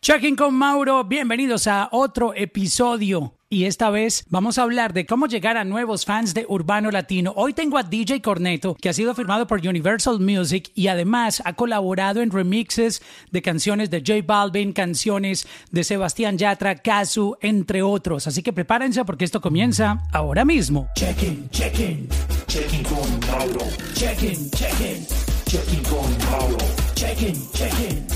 checking con Mauro, bienvenidos a otro episodio. Y esta vez vamos a hablar de cómo llegar a nuevos fans de Urbano Latino. Hoy tengo a DJ Corneto, que ha sido firmado por Universal Music y además ha colaborado en remixes de canciones de J Balvin, canciones de Sebastián Yatra, Kazu, entre otros. Así que prepárense porque esto comienza ahora mismo. Checking, checking, checking con Mauro. Checking, checking, checking con Mauro. Checking, checking.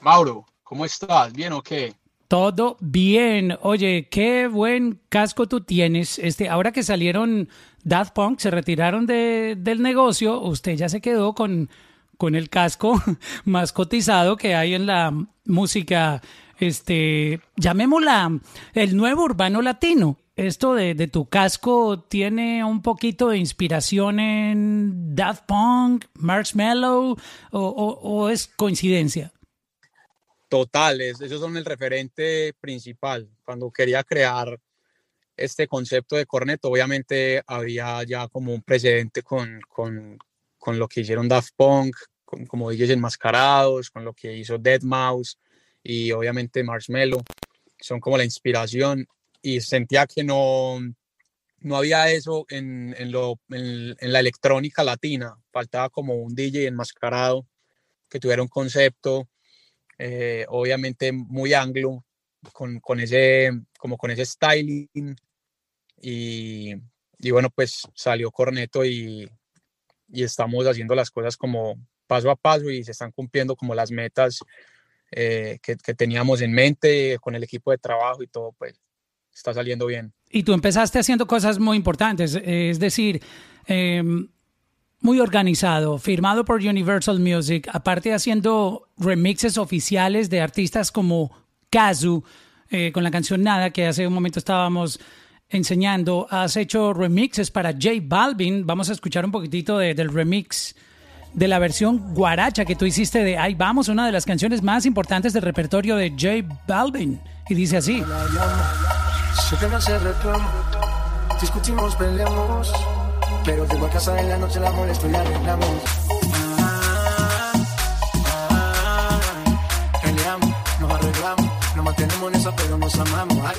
Mauro, ¿cómo estás? ¿Bien o qué? Todo bien. Oye, qué buen casco tú tienes. Este, ahora que salieron Daft Punk, se retiraron de, del negocio, usted ya se quedó con, con el casco más cotizado que hay en la música, este, llamémosla el nuevo urbano latino esto de, tu casco tiene un poquito de inspiración en Daft Punk, Marshmallow o, es coincidencia? Total, ellos son el referente principal. Cuando quería crear este concepto de corneto, obviamente había ya como un precedente con, lo que hicieron Daft Punk, como DJs enmascarados, con lo que hizo Dead Mouse y obviamente Marshmallow. Son como la inspiración y sentía que no, no había eso en, en, lo, en, la electrónica latina. Faltaba como un DJ enmascarado que tuviera un concepto, eh, obviamente muy anglo, con, con, ese, como con ese styling. Y, y bueno, pues salió Corneto y, y, estamos haciendo las cosas como paso a paso y se están cumpliendo como las metas eh, que, que, teníamos en mente con el equipo de trabajo y todo, pues está saliendo bien. Y tú empezaste haciendo cosas muy importantes, es decir, em, muy organizado, firmado por Universal Music, aparte haciendo remixes oficiales de artistas como Kazu, eh, con la canción Nada, que hace un momento estábamos enseñando. Has hecho remixes para J Balvin. Vamos a escuchar un poquitito del remix de la versión guaracha que tú hiciste de Ahí vamos, una de las canciones más importantes del repertorio de J Balvin. Y dice así. Sé que no se reclama, discutimos, peleamos, pero tengo a casa en la noche, la molesto y la arreglamos.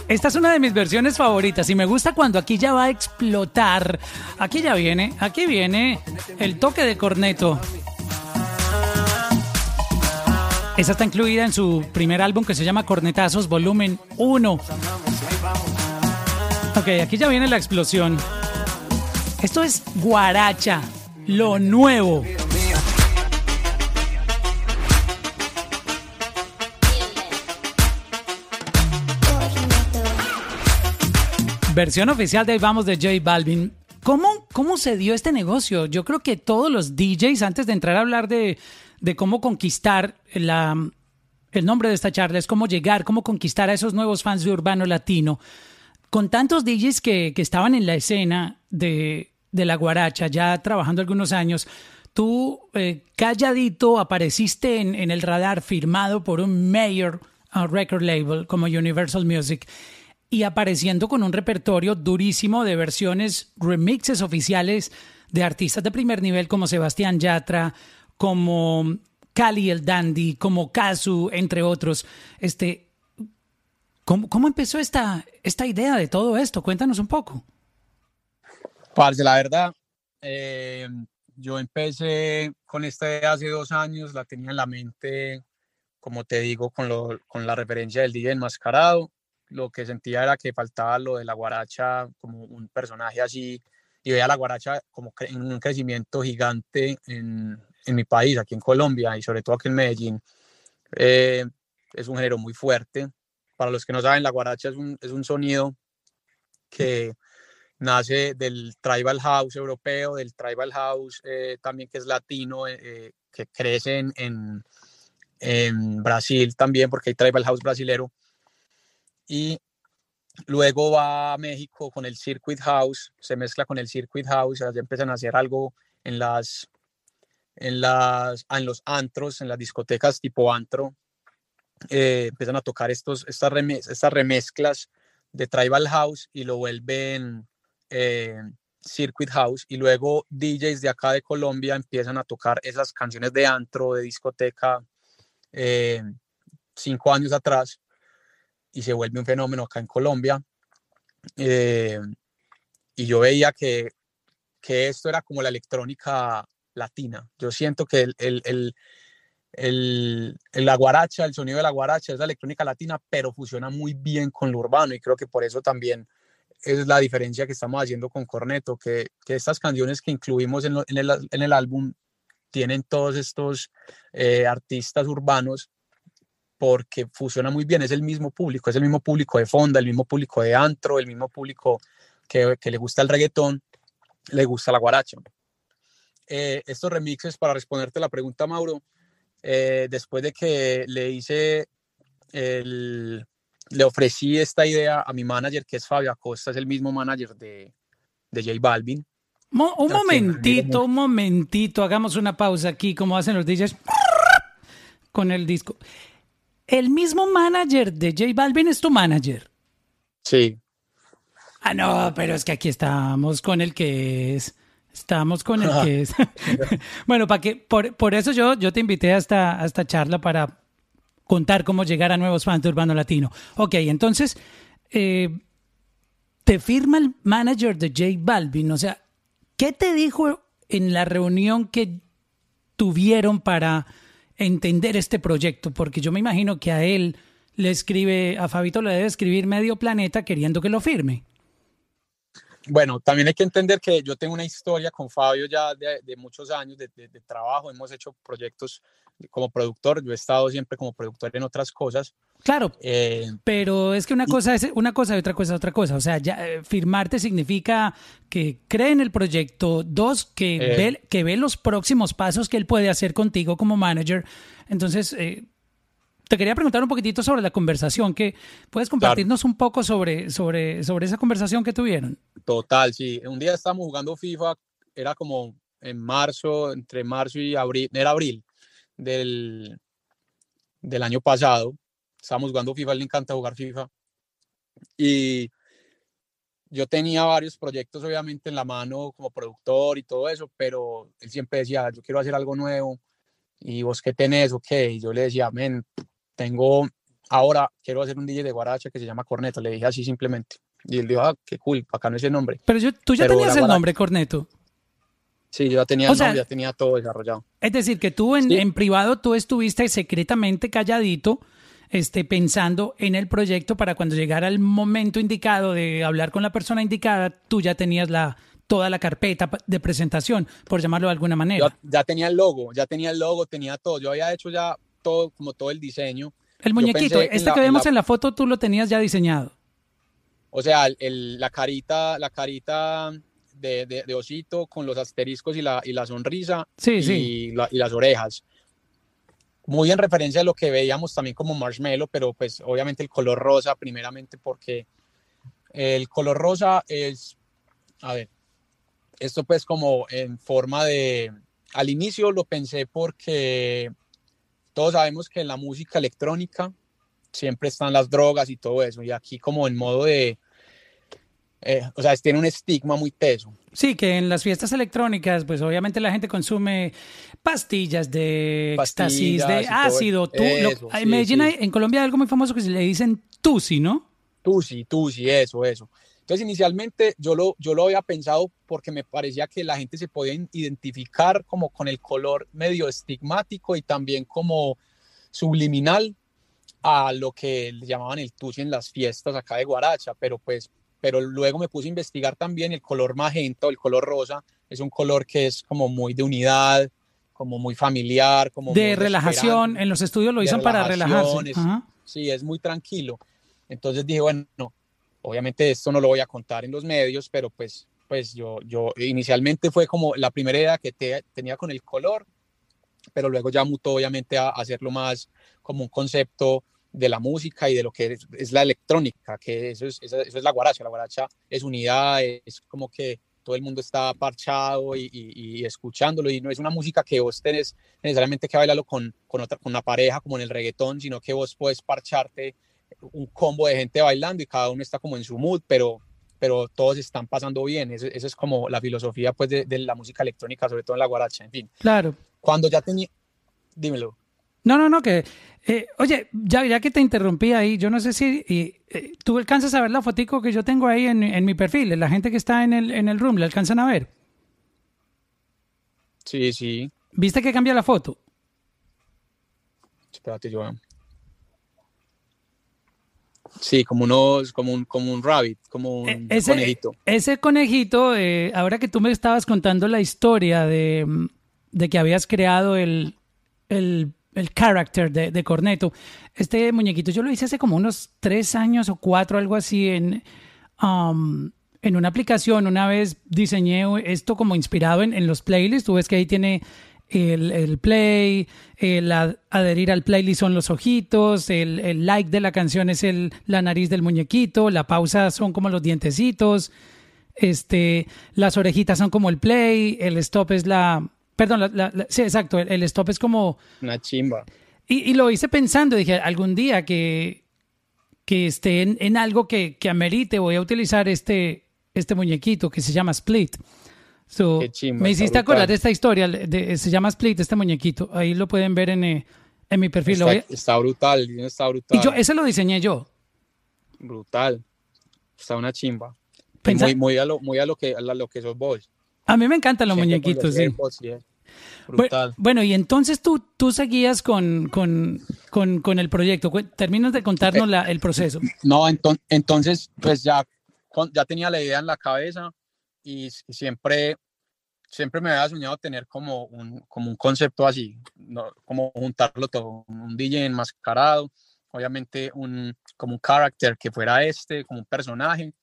Esta es una de mis versiones favoritas y me gusta cuando aquí ya va a explotar. Aquí ya viene, aquí viene el toque de corneto. Esa está incluida en su primer álbum que se llama Cornetazos Volumen 1. Ok, aquí ya viene la explosión. Esto es Guaracha, lo nuevo. Versión oficial de Vamos de J Balvin. ¿Cómo, ¿Cómo se dio este negocio? Yo creo que todos los DJs, antes de entrar a hablar de, de cómo conquistar la, el nombre de esta charla, es cómo llegar, cómo conquistar a esos nuevos fans de Urbano Latino. Con tantos DJs que, que estaban en la escena de, de, la guaracha, ya trabajando algunos años, tú eh, calladito apareciste en, en, el radar firmado por un mayor uh, record label como Universal Music y apareciendo con un repertorio durísimo de versiones, remixes oficiales de artistas de primer nivel como Sebastián Yatra, como Cali el Dandy, como Kazu, entre otros. Este, ¿Cómo, empezó esta, esta idea de todo esto? Cuéntanos un poco. Parce, la verdad, eh, yo empecé con esta idea hace dos años, la tenía en la mente, como te digo, con, lo, con la referencia del DJ enmascarado. Lo que sentía era que faltaba lo de la guaracha como un personaje así, y veía la guaracha como en un crecimiento gigante en, en, mi país, aquí en Colombia, y sobre todo aquí en Medellín. Eh, es un género muy fuerte, para los que no saben, la guaracha es un, es un sonido que nace del tribal house europeo, del tribal house eh, también que es latino, eh, eh, que crece en, en, Brasil también, porque hay tribal house brasilero. Y luego va a México con el circuit house, se mezcla con el circuit house, ya empiezan a hacer algo en las en las en los antros, en las discotecas tipo antro, eh, empiezan a tocar estos, estas, estas remezclas de Tribal House y lo vuelven, eh, Circuit House y luego DJs de acá de Colombia empiezan a tocar esas canciones de antro, de discoteca, eh, cinco años atrás y se vuelve un fenómeno acá en Colombia. Eh, y yo veía que, que, esto era como la electrónica latina. Yo siento que el, el, el, el, la guaracha, el sonido de la guaracha es la electrónica latina, pero funciona muy bien con lo urbano y creo que por eso también es la diferencia que estamos haciendo con Corneto, que, que estas canciones que incluimos en, en, el, en el, álbum tienen todos estos eh, artistas urbanos porque funciona muy bien, es el mismo público, es el mismo público de fonda, el mismo público de antro, el mismo público que, que le gusta el reggaetón, le gusta la guaracha. Eh, estos remixes, para responderte la pregunta, Mauro, eh, después de que le hice el, le ofrecí esta idea a mi manager, que es Fabio Acosta, es el mismo manager de, de J Balvin. un momentito, un momentito, hagamos una pausa aquí, como hacen los DJs con el disco. El mismo manager de J Balvin es tu manager. Sí. Ah, no, pero es que aquí estamos con el que es. Estamos con el que es. bueno, para que, por, por, eso yo, yo te invité a esta, a esta charla para contar cómo llegar a nuevos fans de Urbano Latino. Ok, entonces, eh, te firma el manager de J Balvin. O sea, ¿qué te dijo en la reunión que tuvieron para entender este proyecto? Porque yo me imagino que a él le escribe, a Fabito le debe escribir medio planeta queriendo que lo firme. Bueno, también hay que entender que yo tengo una historia con Fabio ya de, muchos años de, de, trabajo. Hemos hecho proyectos como productor. Yo he estado siempre como productor en otras cosas. Claro, eh, pero es que una cosa es una cosa y otra cosa es otra cosa. O sea, ya, eh, firmarte significa que cree en el proyecto. Dos, que, eh, ve, que ve los próximos pasos que él puede hacer contigo como manager. Entonces, te quería preguntar un poquitito sobre la conversación, que puedes compartirnos un poco sobre, sobre, sobre esa conversación que tuvieron. Total, sí. Un día estábamos jugando FIFA, era como en marzo, entre marzo y abril, era abril del, del año pasado. Estábamos jugando FIFA, le encanta jugar FIFA. Y yo tenía varios proyectos obviamente en la mano como productor y todo eso, pero él siempre decía, yo quiero hacer algo nuevo. ¿Y vos qué tenés? Ok, y yo le decía, men, tengo, ahora quiero hacer un DJ de guaracha que se llama Corneto. Le dije así simplemente. Y él dijo, ah, qué cool, acá no es el nombre. Pero yo, tú ya tenías el nombre, Corneto. Sí, yo ya tenía, ya tenía todo desarrollado. Es decir, que tú en, en, privado tú estuviste secretamente calladito, este, pensando en el proyecto para cuando llegara el momento indicado de hablar con la persona indicada, tú ya tenías la toda la carpeta de presentación, por llamarlo de alguna manera. ya tenía el logo, ya tenía el logo, tenía todo. Yo había hecho ya todo, como todo el diseño. El muñequito, este que vemos en la... foto, tú lo tenías ya diseñado. O sea, el, la carita, la carita de, de, osito con los asteriscos y la, y la sonrisa sí, y, sí. y las orejas. Muy en referencia a lo que veíamos también como marshmallow, pero pues obviamente el color rosa, primeramente porque el color rosa es, a ver, esto pues como en forma de, al inicio lo pensé porque todos sabemos que en la música electrónica siempre están las drogas y todo eso, y aquí como en modo de, eh, o sea, tiene un estigma muy teso. Sí, que en las fiestas electrónicas, pues obviamente la gente consume pastillas de éxtasis, de ácido. Tú, en Medellín, en Colombia hay algo muy famoso que se le dicen tusi, ¿no? Tusi, tusi, eso, eso. Entonces, inicialmente yo lo, yo lo había pensado porque me parecía que la gente se podía identificar como con el color medio estigmático y también como subliminal a lo que le llamaban el tusi en las fiestas acá de Guaracha, pero pues pero luego me puse a investigar también el color magenta o el color rosa, es un color que es como muy de unidad, como muy familiar, como de relajación, en los estudios lo dicen para relajarse. sí, es muy tranquilo. Entonces dije, bueno, obviamente esto no lo voy a contar en los medios, pero pues, pues yo, yo inicialmente fue como la primera idea que tenía con el color, pero luego ya mutó obviamente a hacerlo más como un concepto de la música y de lo que es, la electrónica, que eso es, eso, es la guaracha. La guaracha es unidad, es como que todo el mundo está parchado y, y, escuchándolo y no es una música que vos tenés necesariamente que bailarlo con, con, otra, con una pareja como en el reggaetón, sino que vos puedes parcharte un combo de gente bailando y cada uno está como en su mood, pero, pero todos están pasando bien. Esa es como la filosofía pues, de, de, la música electrónica, sobre todo en la guaracha, en fin. Claro. Cuando ya tenía... Dímelo. No, no, no, que... Eh, oye, ya, ya que te interrumpí ahí, yo no sé si eh, tú alcanzas a ver la fotico que yo tengo ahí en, en, mi perfil, la gente que está en el, en el room, ¿le alcanzan a ver? Sí, sí. ¿Viste que cambia la foto? Espérate, yo Sí, como unos, como un, como un rabbit, como un E, ese, conejito. Ese conejito, eh, ahora que tú me estabas contando la historia de, de que habías creado el, el, el character de, de, Corneto, este muñequito yo lo hice hace como unos tres años o cuatro, algo así, en, um, en una aplicación. Una vez diseñé esto como inspirado en, en los playlists. Tú ves que ahí tiene el, el, play, el adherir al playlist son los ojitos, el, el, like de la canción es el, la nariz del muñequito, la pausa son como los dientecitos, este, las orejitas son como el play, el stop es la... Perdón, la, la, la, sí, exacto, el, el, stop es como... Una chimba. Y, y, lo hice pensando, dije, algún día que, que esté en, en algo que, que amerite, voy a utilizar este, este muñequito que se llama Split. So, me hiciste acordar de esta historia, de, se llama Split, este muñequito. Ahí lo pueden ver en, eh, en mi perfil. Está, está, brutal, está brutal. Y yo, ese lo diseñé yo. Brutal. Está una chimba. Pensa... Muy, muy, a lo, muy a lo que, a lo que sos vos. A mí me encantan los Siempre muñequitos, sí. Airpods, sí. Brutal. Bueno, y entonces tú, tú seguías con, con, con, con el proyecto. Terminas de contarnos la, el proceso. No, enton, entonces, pues ya, ya tenía la idea en la cabeza y, y, siempre, siempre me había soñado tener como un, como un concepto así, ¿no? como juntarlo todo, un DJ enmascarado, obviamente un, como un character que fuera este, como un personaje.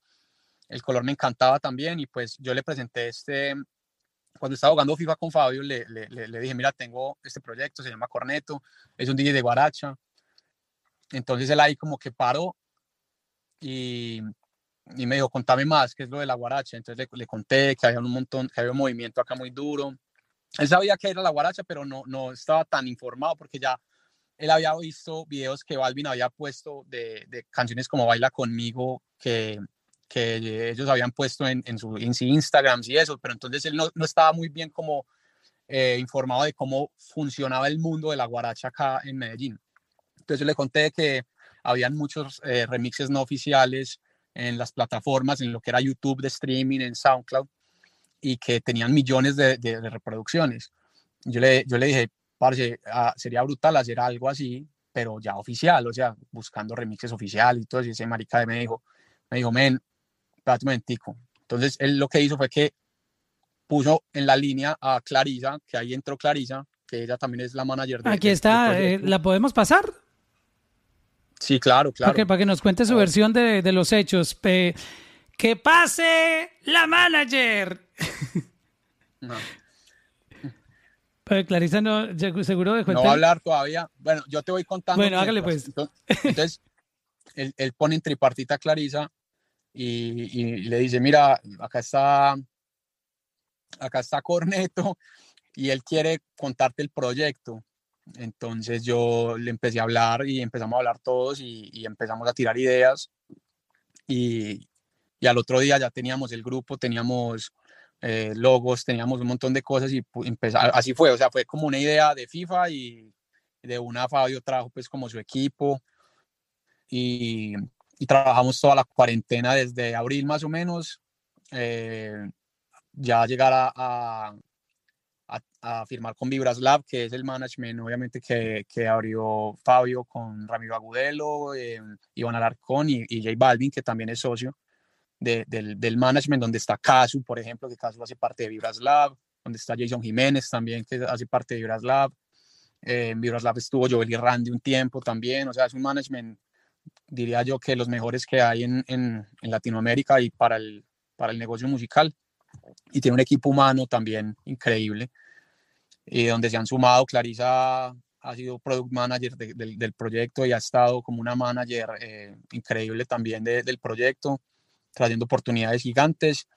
El color me encantaba también y pues yo le presenté este, cuando estaba jugando FIFA con Fabio, le, le, le, dije, mira, tengo este proyecto, se llama Corneto, es un DJ de Guaracha. Entonces él ahí como que paró y, y me dijo, contame más, qué es lo de la guaracha. Entonces le, le, conté que había un montón, que había un movimiento acá muy duro. Él sabía que era la guaracha, pero no, no estaba tan informado porque ya él había visto videos que Balvin había puesto de, de canciones como Baila conmigo, que, que ellos habían puesto en, en su en Instagram y eso, pero entonces él no, no estaba muy bien como eh, informado de cómo funcionaba el mundo de la guaracha acá en Medellín. Entonces yo le conté que habían muchos eh, remixes no oficiales, en las plataformas, en lo que era YouTube de streaming, en SoundCloud, y que tenían millones de, de, de reproducciones. Yo le, yo le dije, parce, ah, sería brutal hacer algo así, pero ya oficial, o sea, buscando remixes oficiales y todo eso. Y ese marica me dijo, me dijo, men, espérate un momentico. Entonces, él lo que hizo fue que puso en la línea a Clarisa, que ahí entró Clarisa, que ella también es la manager de Aquí está, eh, ¿la podemos pasar? Sí, claro, claro. Okay, para que nos cuente su versión de, de los hechos. Eh, ¡Que pase la manager! No. Pero Clarisa no, seguro dejó No va a hablar todavía. Bueno, yo te voy contando. Bueno, hágale pues. Entonces, él, él, pone en tripartita a Clarisa y, y, le dice, mira, acá está, acá está Corneto y él quiere contarte el proyecto. Entonces yo le empecé a hablar y empezamos a hablar todos y, empezamos a tirar ideas. Y, y, al otro día ya teníamos el grupo, teníamos eh, logos, teníamos un montón de cosas y así fue. O sea, fue como una idea de FIFA y de una Fabio trajo pues como su equipo y, trabajamos toda la cuarentena desde abril más o menos. Eh, ya llegar a a, a, firmar con Vibras Lab, que es el management, obviamente, que, que abrió Fabio con Ramiro Agudelo, eh, Iván Alarcón y, y J Balvin, que también es socio de, del, del, management, donde está Casu, por ejemplo, que Casu hace parte de Vibras Lab, donde está Jason Jiménez también, que hace parte de Vibras Lab. Eh, en Vibras Lab estuvo Joel y Randy un tiempo también, o sea, es un management, diría yo, que los mejores que hay en, en, en Latinoamérica y para el, para el negocio musical y tiene un equipo humano también increíble, y donde se han sumado, Clarisa ha sido product manager de, de, del proyecto y ha estado como una manager eh, increíble también de, del proyecto, trayendo oportunidades gigantes.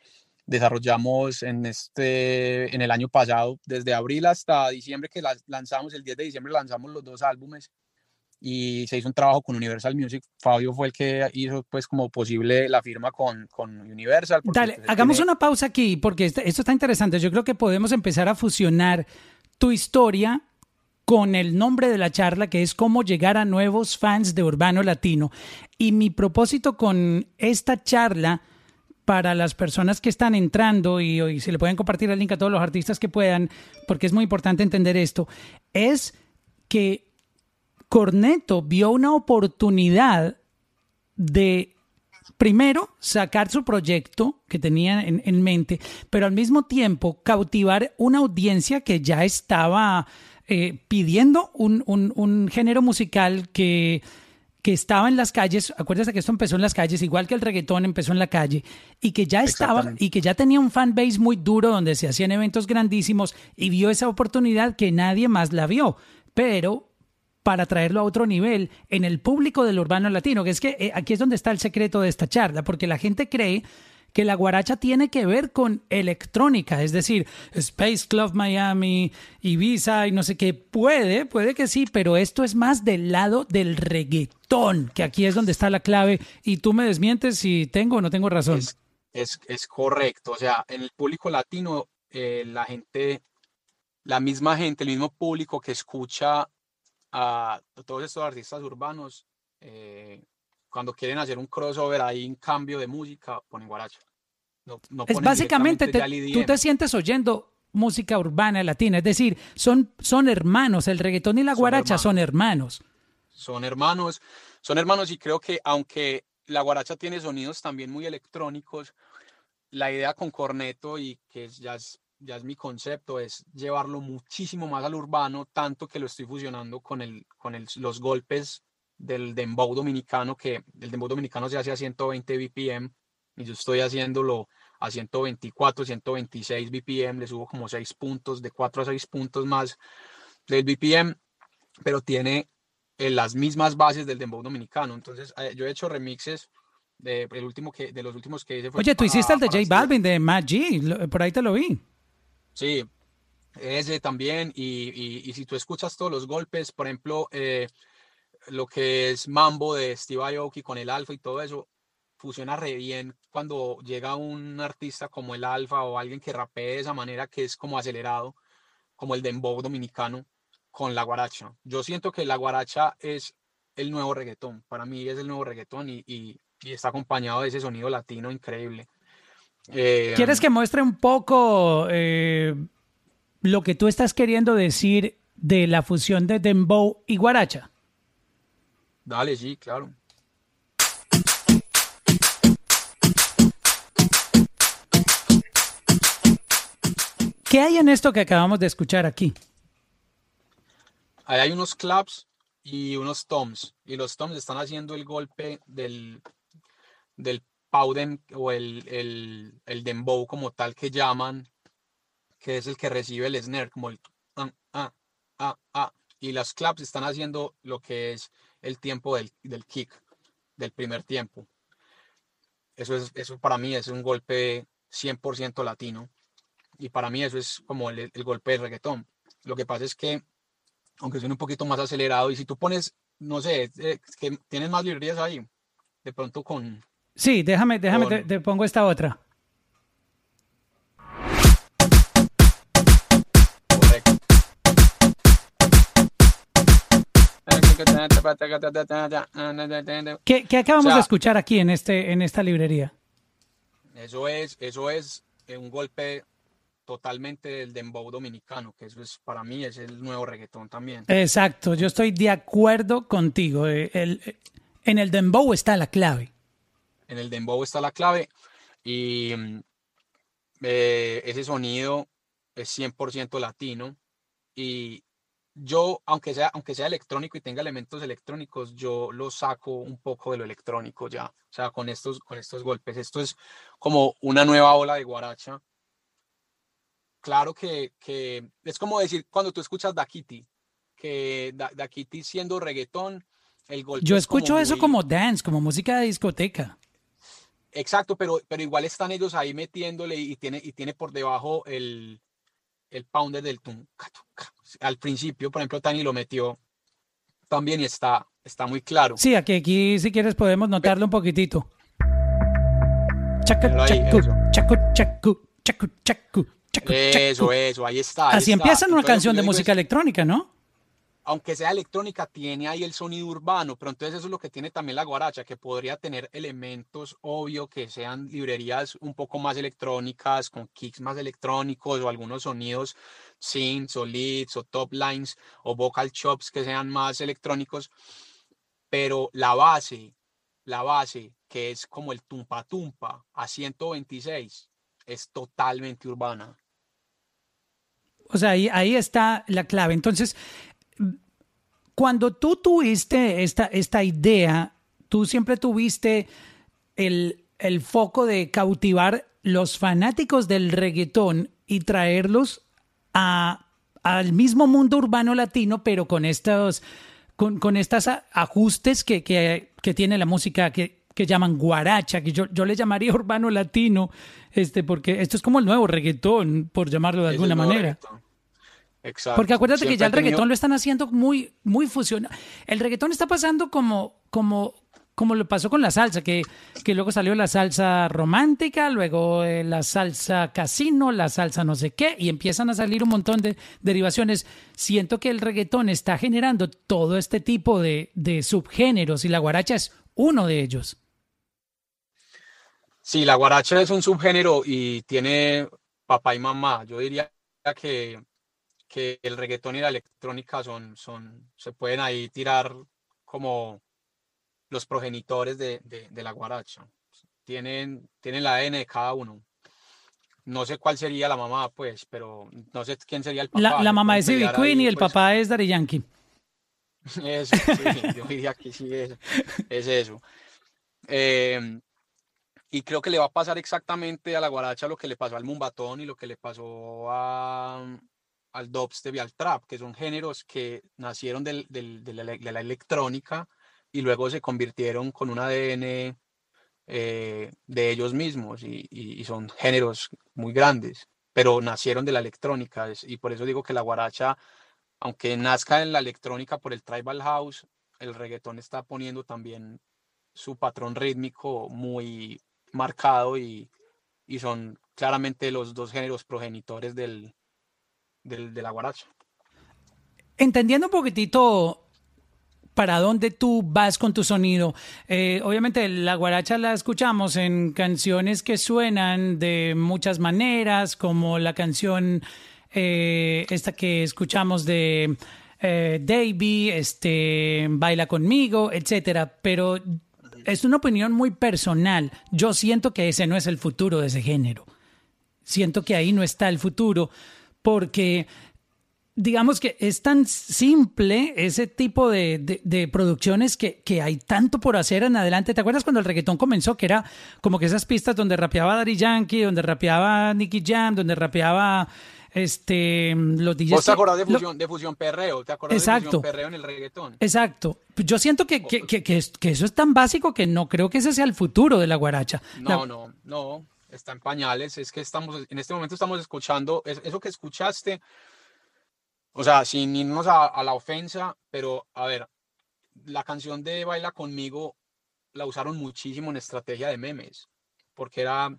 Desarrollamos en, este, en el año pasado, desde abril hasta diciembre que las lanzamos, el 10 de diciembre lanzamos los dos álbumes y se hizo un trabajo con Universal Music. Fabio fue el que hizo pues como posible la firma con, con Universal. Dale, pues, hagamos una pausa aquí porque esto, esto está interesante. Yo creo que podemos empezar a fusionar tu historia con el nombre de la charla que es cómo llegar a nuevos fans de Urbano Latino. Y mi propósito con esta charla para las personas que están entrando y, hoy se le pueden compartir el link a todos los artistas que puedan, porque es muy importante entender esto, es que Corneto vio una oportunidad de primero sacar su proyecto que tenía en, mente, pero al mismo tiempo cautivar una audiencia que ya estaba eh, pidiendo un, un, género musical que, que estaba en las calles, acuérdate que esto empezó en las calles, igual que el reggaetón empezó en la calle, y que ya estaba, y que ya tenía un fan base muy duro donde se hacían eventos grandísimos y vio esa oportunidad que nadie más la vio. Pero para traerlo a otro nivel en el público del urbano latino, que es que eh, aquí es donde está el secreto de esta charla, porque la gente cree que la guaracha tiene que ver con electrónica, es decir, Space Club Miami, Ibiza y no sé qué. Puede, puede que sí, pero esto es más del lado del reggaetón, que aquí es donde está la clave. Y tú me desmientes si tengo o no tengo razón. Es, es, correcto, o sea, en el público latino, eh, la gente, la misma gente, el mismo público que escucha a todos estos artistas urbanos, eh, cuando quieren hacer un crossover ahí en cambio de música, ponen guaracha. No, es básicamente, tú te sientes oyendo música urbana latina, es decir, son, son hermanos, el reggaetón y la guaracha son hermanos. Son hermanos, son hermanos y creo que aunque la guaracha tiene sonidos también muy electrónicos, la idea con Corneto y que ya es, ya es mi concepto es llevarlo muchísimo más al urbano, tanto que lo estoy fusionando con, el, con el, los golpes del dembow dominicano, que el dembow dominicano se hace a 120 BPM y yo estoy haciéndolo a 124, 126 BPM, le subo como 6 puntos, de 4 a 6 puntos más del BPM, pero tiene eh, las mismas bases del dembow dominicano. Entonces, eh, yo he hecho remixes de, el último que, de los últimos que hice. Oye, tú hiciste el de J Balvin, de Matt G, por ahí te lo vi. Sí, ese también. Y, y, y, si tú escuchas todos los golpes, por ejemplo, eh, lo que es Mambo de Steve Aoki con el Alfa y todo eso, funciona re bien cuando llega un artista como el Alfa o alguien que rapee de esa manera que es como acelerado, como el dembow dominicano con la guaracha. Yo siento que la guaracha es el nuevo reggaetón, para mí es el nuevo reggaetón y, y, está acompañado de ese sonido latino increíble. Eh, ¿Quieres que muestre un poco eh, lo que tú estás queriendo decir de la fusión de dembow y guaracha? Dale, sí, claro. ¿Qué hay en esto que acabamos de escuchar aquí? Ahí hay unos claps y unos toms. Y los toms están haciendo el golpe del, del powden o el, el, el, dembow como tal que llaman, que es el que recibe el snare, como el ah, ah, ah, ah. Y las claps están haciendo lo que es el tiempo del, del kick, del primer tiempo. Eso, es, eso para mí es un golpe 100% latino. Y para mí eso es como el, el golpe de reggaetón. Lo que pasa es que, aunque suene un poquito más acelerado, y si tú pones, no sé, eh, que tienes más librerías ahí, de pronto con... Sí, déjame, déjame, te pongo esta otra. ¿Qué, acabamos de escuchar aquí en, este, en esta librería? Eso es, eso es eh, un golpe totalmente del dembow dominicano, que eso es para mí es el nuevo reggaetón también. Exacto, yo estoy de acuerdo contigo. Eh, el, en el dembow está la clave. En el dembow está la clave y mm, eh, ese sonido es 100% latino y, yo, aunque sea, aunque sea electrónico y tenga elementos electrónicos, yo lo saco un poco de lo electrónico ya, o sea, con estos, con estos golpes. Esto es como una nueva ola de guaracha. Claro que, que es como decir, cuando tú escuchas Dakiti, que Dakiti siendo reggaetón, el golpe... Yo escucho eso como dance, como música de discoteca. Exacto, pero, pero igual están ellos ahí metiéndole y tiene, y tiene por debajo el, el pounder del tum. Al principio, por ejemplo, Tani lo metió también y está, está muy claro. Sí, aquí, aquí si quieres podemos notarlo un poquitito. Chacu, chacu, chacu, chacu, chacu, chacu, Eso, eso, ahí está. Así empieza una canción de música electrónica, ¿no? Aunque sea electrónica, tiene ahí el sonido urbano, pero entonces eso es lo que tiene también la guaracha, que podría tener elementos, obvio, que sean librerías un poco más electrónicas, con kicks más electrónicos o algunos sonidos synths o leads o top lines o vocal chops que sean más electrónicos, pero la base, la base, que es como el tumpa tumpa a 126, es totalmente urbana. O sea, ahí, ahí está la clave. Entonces, cuando tú tuviste esta, esta idea, tú siempre tuviste el, el foco de cautivar los fanáticos del reggaetón y traerlos a, al mismo mundo urbano latino, pero con estos, con, con estos ajustes que, que, que, tiene la música que, que llaman guaracha, que yo, yo le llamaría urbano latino, este, porque esto es como el nuevo reggaetón, por llamarlo de alguna manera. Porque acuérdate que ya el reggaetón lo están haciendo muy, muy fusionado. El reggaetón está pasando como, como, como lo pasó con la salsa, que, que luego salió la salsa romántica, luego eh, la salsa casino, la salsa no sé qué, y empiezan a salir un montón de derivaciones. Siento que el reggaetón está generando todo este tipo de, de subgéneros y la guaracha es uno de ellos. Sí, la guaracha es un subgénero y tiene papá y mamá. Yo diría que que el reggaetón y la electrónica son, son, se pueden ahí tirar como los progenitores de, de, la guaracha. Tienen, tienen la ADN de cada uno. No sé cuál sería la mamá, pues, pero no sé quién sería el papá. La, mamá es Ivy Queen y el pues. papá es Daddy Yankee. Eso, sí, yo diría que sí es, es eso. Eh, y creo que le va a pasar exactamente a la guaracha lo que le pasó al mumbatón y lo que le pasó a, al dubstep y al trap, que son géneros que nacieron de, la, electrónica y luego se convirtieron con un ADN eh, de ellos mismos y, son géneros muy grandes, pero nacieron de la electrónica y por eso digo que la guaracha, aunque nazca en la electrónica por el tribal house, el reggaetón está poniendo también su patrón rítmico muy marcado y son claramente los dos géneros progenitores del, de la guaracha. Entendiendo un poquitito para dónde tú vas con tu sonido. Eh, obviamente la guaracha la escuchamos en canciones que suenan de muchas maneras, como la canción eh, esta que escuchamos de eh, este, Baila conmigo, etcétera. Pero es una opinión muy personal. Yo siento que ese no es el futuro de ese género. Siento que ahí no está el futuro porque digamos que es tan simple ese tipo de, producciones que, hay tanto por hacer en adelante. ¿Te acuerdas cuando el reggaetón comenzó? Que era como que esas pistas donde rapeaba Daddy Yankee, donde rapeaba Nicky Jam, donde rapeaba este los DJs. ¿Vos te acordás de fusión, de fusión perreo? ¿Te acordás de fusión perreo en el reggaetón? Exacto. Yo siento que, que, eso es tan básico que no creo que ese sea el futuro de la guaracha. No, no, no está en pañales, es que estamos, en este momento estamos escuchando, eso que escuchaste, o sea, sin irnos a, la ofensa, pero a ver, la canción de Baila conmigo la usaron muchísimo en estrategia de memes, porque era,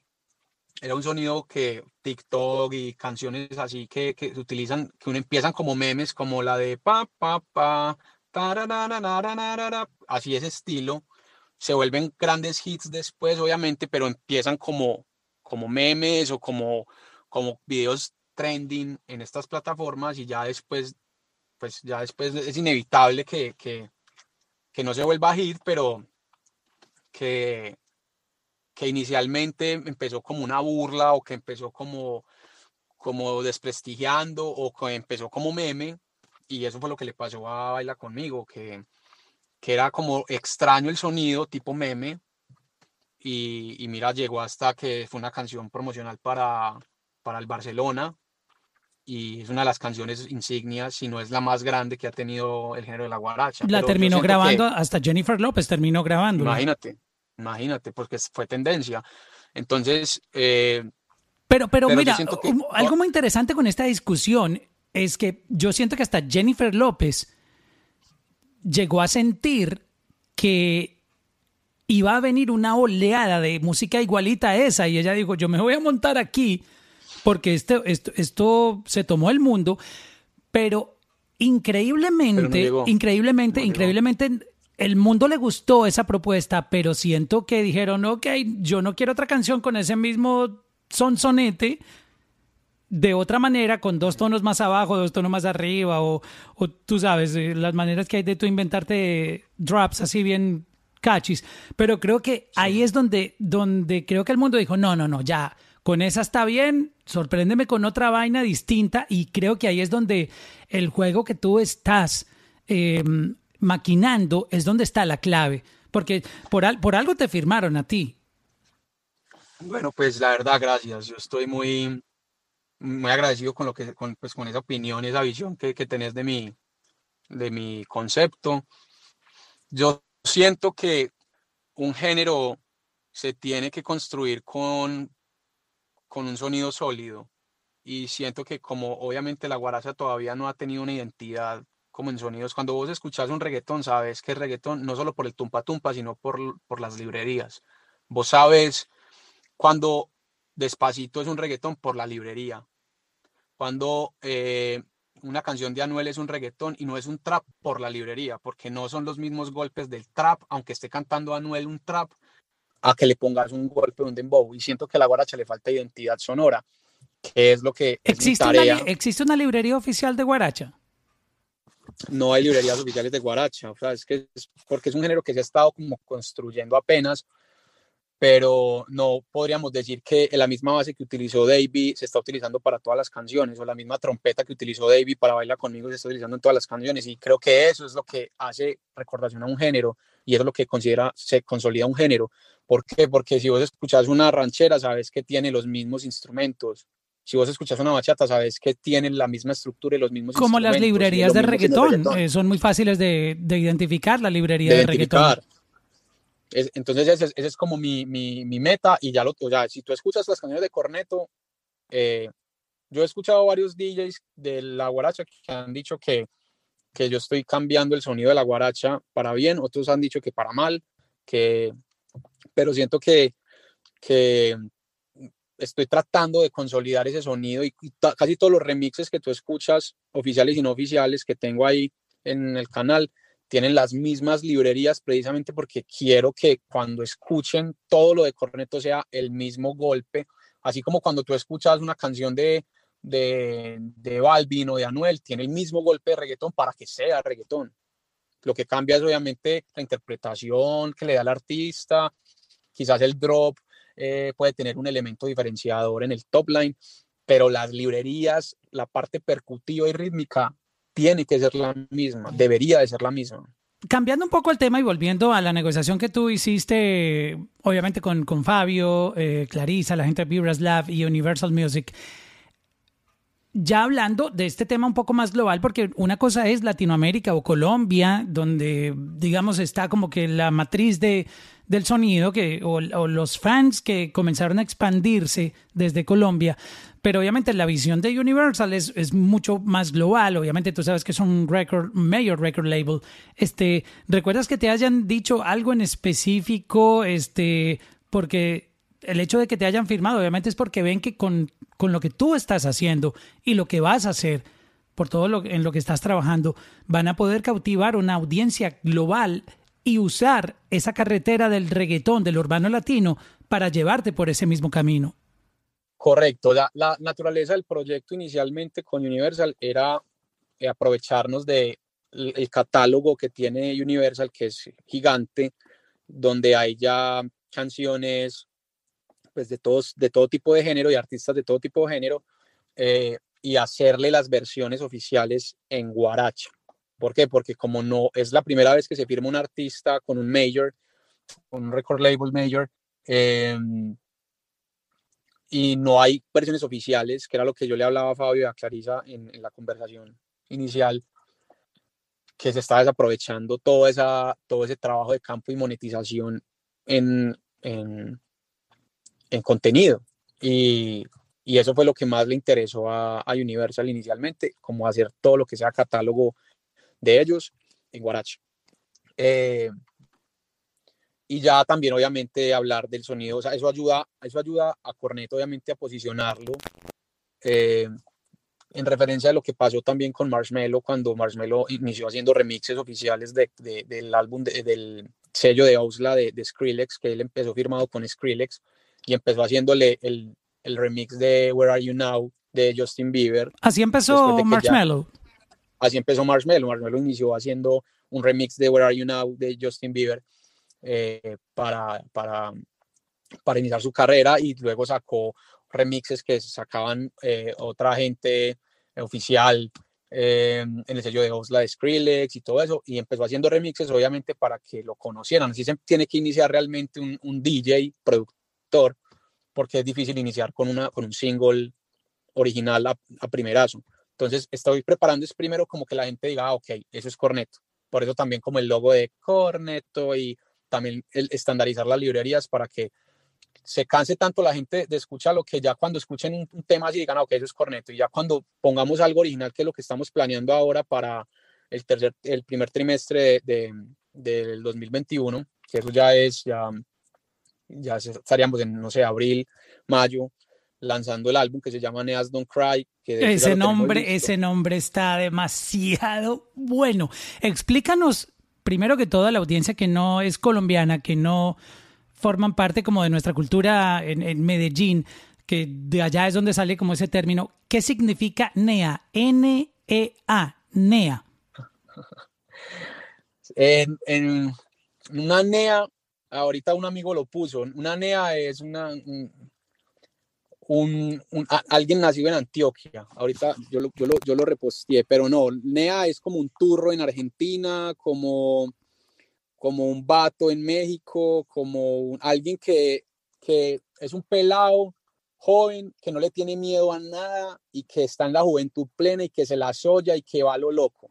era un sonido que TikTok y canciones así que, que se utilizan, que uno empiezan como memes, como la de pa, pa, pa, así ese estilo, se vuelven grandes hits después, obviamente, pero empiezan como, como memes o como, como videos trending en estas plataformas y ya después, pues ya después es inevitable que, que, que no se vuelva a hit, pero que, que inicialmente empezó como una burla o que empezó como, como desprestigiando o que empezó como meme y eso fue lo que le pasó a Baila conmigo, que, que era como extraño el sonido tipo meme y, mira, llegó hasta que fue una canción promocional para, para el Barcelona y es una de las canciones insignias, si no es la más grande que ha tenido el género de la guaracha. La terminó grabando, hasta Jennifer López terminó grabando. Imagínate, imagínate, porque fue tendencia. Entonces... Eh, pero, pero, mira, algo muy interesante con esta discusión es que yo siento que hasta Jennifer López llegó a sentir que iba a venir una oleada de música igualita a esa. Y ella dijo, yo me voy a montar aquí porque este, esto, esto se tomó el mundo, pero increíblemente, increíblemente, increíblemente, el mundo le gustó esa propuesta, pero siento que dijeron, ok, yo no quiero otra canción con ese mismo sonsonete, de otra manera, con dos tonos más abajo, dos tonos más arriba, o, o tú sabes, eh, las maneras que hay de tú inventarte drops así bien cachis. Pero creo que ahí es donde, donde creo que el mundo dijo, no, no, no, ya, con esa está bien, sorpréndeme con otra vaina distinta y creo que ahí es donde el juego que tú estás em, maquinando es donde está la clave, porque por, por algo te firmaron a ti. Bueno, pues la verdad, gracias. Yo estoy muy, muy agradecido con lo que, con, pues, con esa opinión, esa visión que, que tenés de mi, de mi concepto. Yo siento que un género se tiene que construir con, con un sonido sólido y siento que como obviamente la guaracha todavía no ha tenido una identidad como en sonidos, cuando vos escuchás un reggaetón sabes que es reggaetón no solo por el tumpa tumpa, sino por, por las librerías. Vos sabes cuando Despacito es un reggaetón por la librería. Cuando eh, una canción de Anuel es un reggaetón y no es un trap por la librería, porque no son los mismos golpes del trap, aunque esté cantando Anuel un trap, a que le pongas un golpe de un dembow. Y siento que a la guaracha le falta identidad sonora, que es lo que ¿Existe, Una, ¿Existe una librería oficial de guaracha? No hay librerías oficiales de guaracha, o sea, es que es porque es un género que se ha estado como construyendo apenas, pero no podríamos decir que la misma base que utilizó Davey se está utilizando para todas las canciones, o la misma trompeta que utilizó Davey para bailar conmigo se está utilizando en todas las canciones, y creo que eso es lo que hace recordación a un género, y eso es lo que considera, se consolida un género, ¿Por qué? Porque si vos escuchás una ranchera, sabes que tiene los mismos instrumentos. Si vos escuchás una bachata, sabes que tienen la misma estructura y los mismos Como las librerías de reggaetón. Eh, son muy fáciles de, identificar, la librería de, reggaetón. Entonces, esa es, como mi, meta. Y ya lo, ya, si tú escuchas las canciones de Corneto, eh, yo he escuchado varios DJs de la guaracha que han dicho que, que yo estoy cambiando el sonido de la guaracha para bien, otros han dicho que para mal, que, pero siento que, que estoy tratando de consolidar ese sonido y, casi todos los remixes que tú escuchas, oficiales y no oficiales, que tengo ahí en el canal, tienen las mismas librerías precisamente porque quiero que cuando escuchen todo lo de Corneto sea el mismo golpe, así como cuando tú escuchas una canción de, de, de Balvin o de Anuel, tiene el mismo golpe de reggaetón para que sea reggaetón. Lo que cambia es obviamente la interpretación que le da el artista, quizás el drop eh, puede tener un elemento diferenciador en el top line, pero las librerías, la parte percutiva y rítmica tiene que ser la misma, debería de ser la misma. Cambiando un poco el tema y volviendo a la negociación que tú hiciste, obviamente con, con Fabio, eh, Clarisa, la gente de Vibras Lab y Universal Music, ya hablando de este tema un poco más global, porque una cosa es Latinoamérica o Colombia, donde digamos está como que la matriz de, del sonido que, o, los fans que comenzaron a expandirse desde Colombia, pero obviamente la visión de Universal es, es mucho más global, obviamente tú sabes que es un record, mayor record label. Este, ¿Recuerdas que te hayan dicho algo en específico? Este, porque el hecho de que te hayan firmado, obviamente es porque ven que con, con lo que tú estás haciendo y lo que vas a hacer, por todo lo en lo que estás trabajando, van a poder cautivar una audiencia global y usar esa carretera del reggaetón, del urbano latino, para llevarte por ese mismo camino. Correcto. La, naturaleza del proyecto inicialmente con Universal era eh, aprovecharnos de el catálogo que tiene Universal, que es gigante, donde hay ya canciones pues, de, todos, de todo tipo de género y artistas de todo tipo de género eh, y hacerle las versiones oficiales en guaracha. ¿Por qué? Porque como no es la primera vez que se firma un artista con un major, con un record label major, em, y no hay versiones oficiales, que era lo que yo le hablaba a Fabio y a Clarisa en, la conversación inicial, que se está desaprovechando todo, esa, todo ese trabajo de campo y monetización en, en, en contenido. Y, y, eso fue lo que más le interesó a, Universal inicialmente, como hacer todo lo que sea catálogo de ellos en Guaracha. Eh, y ya también obviamente hablar del sonido, o sea, eso ayuda, eso ayuda a Cornet obviamente a posicionarlo eh, en referencia a lo que pasó también con Marshmello cuando Marshmello inició haciendo remixes oficiales de, del álbum del sello de Osla de, Skrillex, que él empezó firmado con Skrillex y empezó haciéndole el, el remix de Where Are You Now de Justin Bieber. Así empezó Marshmello. Así empezó Marshmello. Marshmello inició haciendo un remix de Where Are You Now de Justin Bieber eh, para, para, para iniciar su carrera y luego sacó remixes que sacaban eh, otra gente oficial eh, en el sello de Osla de Skrillex y todo eso, y empezó haciendo remixes obviamente para que lo conocieran. Así se tiene que iniciar realmente un, un DJ, productor, porque es difícil iniciar con, una, con un single original a, a primerazo. Entonces estoy preparando es primero como que la gente diga, ah, ok, eso es Corneto. Por eso también como el logo de Corneto y también el estandarizar las librerías para que se canse tanto la gente de escucharlo que ya cuando escuchen un, tema así digan, ah, ok, eso es corneto. Y ya cuando pongamos algo original, que es lo que estamos planeando ahora para el, tercer, el primer trimestre de, del 2021, que eso ya es, ya, ya estaríamos en, no sé, abril, mayo, lanzando el álbum que se llama Neas Don't Cry. Que ese nombre, ese nombre está demasiado bueno. Explícanos primero que toda la audiencia que no es colombiana, que no forman parte como de nuestra cultura en, Medellín, que de allá es donde sale como ese término. ¿Qué significa NEA? N-E-A, NEA. En, una NEA, ahorita un amigo lo puso, una NEA es una, un, alguien nacido en Antioquia. Ahorita yo lo, yo, lo, yo lo reposteé, pero no, NEA es como un turro en Argentina, como, como un vato en México, como alguien que, que es un pelado joven, que no le tiene miedo a nada y que está en la juventud plena y que se la soya y que va a lo loco.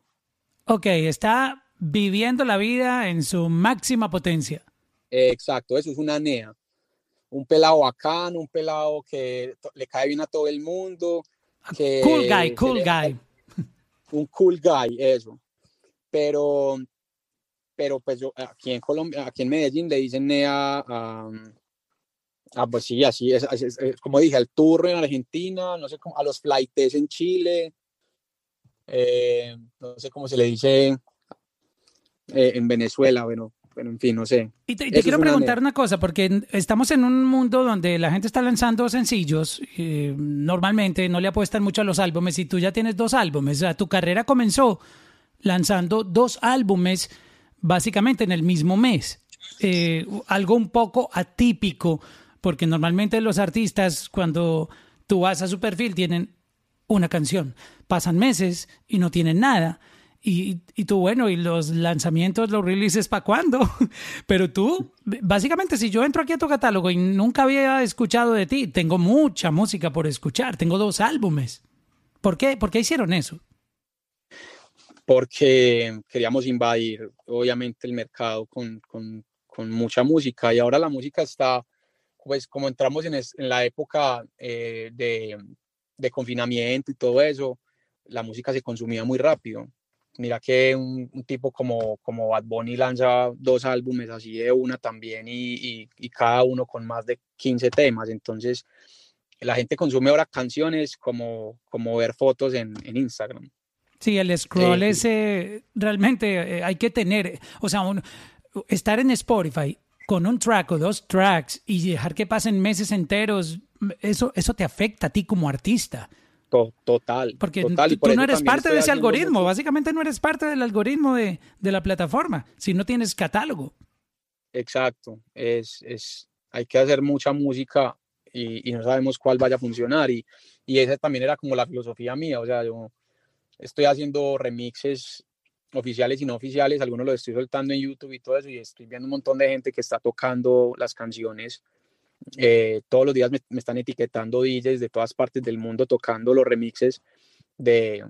Ok, está viviendo la vida en su máxima potencia. exacto, eso es una NEA un pelado bacano, un pelado que le cae bien a todo el mundo. Que cool guy, cool guy. Un cool guy, eso. Pero, pero pues yo, aquí en Colombia, aquí en Medellín le dicen a, a, pues sí, así es, como dije, al turro en Argentina, no sé cómo, a los flightes en Chile, eh, no sé cómo se le dice eh, en Venezuela, bueno, pero en fin, no sé. Y te, quiero preguntar una cosa, porque estamos en un mundo donde la gente está lanzando sencillos, eh, normalmente no le apuestan mucho a los álbumes y tú ya tienes dos álbumes, o sea, tu carrera comenzó lanzando dos álbumes básicamente en el mismo mes, eh, algo un poco atípico, porque normalmente los artistas cuando tú vas a su perfil tienen una canción, pasan meses y no tienen nada. Y, y, tú, bueno, y los lanzamientos, los releases, ¿para cuándo? Pero tú, básicamente, si yo entro aquí a tu catálogo y nunca había escuchado de ti, tengo mucha música por escuchar, tengo dos álbumes. ¿Por qué? ¿Por qué hicieron eso? Porque queríamos invadir, obviamente, el mercado con, con, con mucha música y ahora la música está, pues como entramos en, en la época eh, de, de confinamiento y todo eso, la música se consumía muy rápido mira que un, tipo como, como Bad Bunny lanza dos álbumes así de una también y, y, cada uno con más de 15 temas. Entonces, la gente consume ahora canciones como, como ver fotos en, en Instagram. Sí, el scroll eh, ese realmente eh, hay que tener, o sea, estar en Spotify con un track o dos tracks y dejar que pasen meses enteros, eso, eso te afecta a ti como artista total. Porque total, tú no eres parte de ese algoritmo, básicamente no eres parte del algoritmo de, de, la plataforma, si no tienes catálogo. Exacto, es, es, hay que hacer mucha música y, y, no sabemos cuál vaya a funcionar y, y esa también era como la filosofía mía, o sea, yo estoy haciendo remixes oficiales y no oficiales, algunos los estoy soltando en YouTube y todo eso y estoy viendo un montón de gente que está tocando las canciones eh, todos los días me, están etiquetando DJs de todas partes del mundo tocando los remixes de,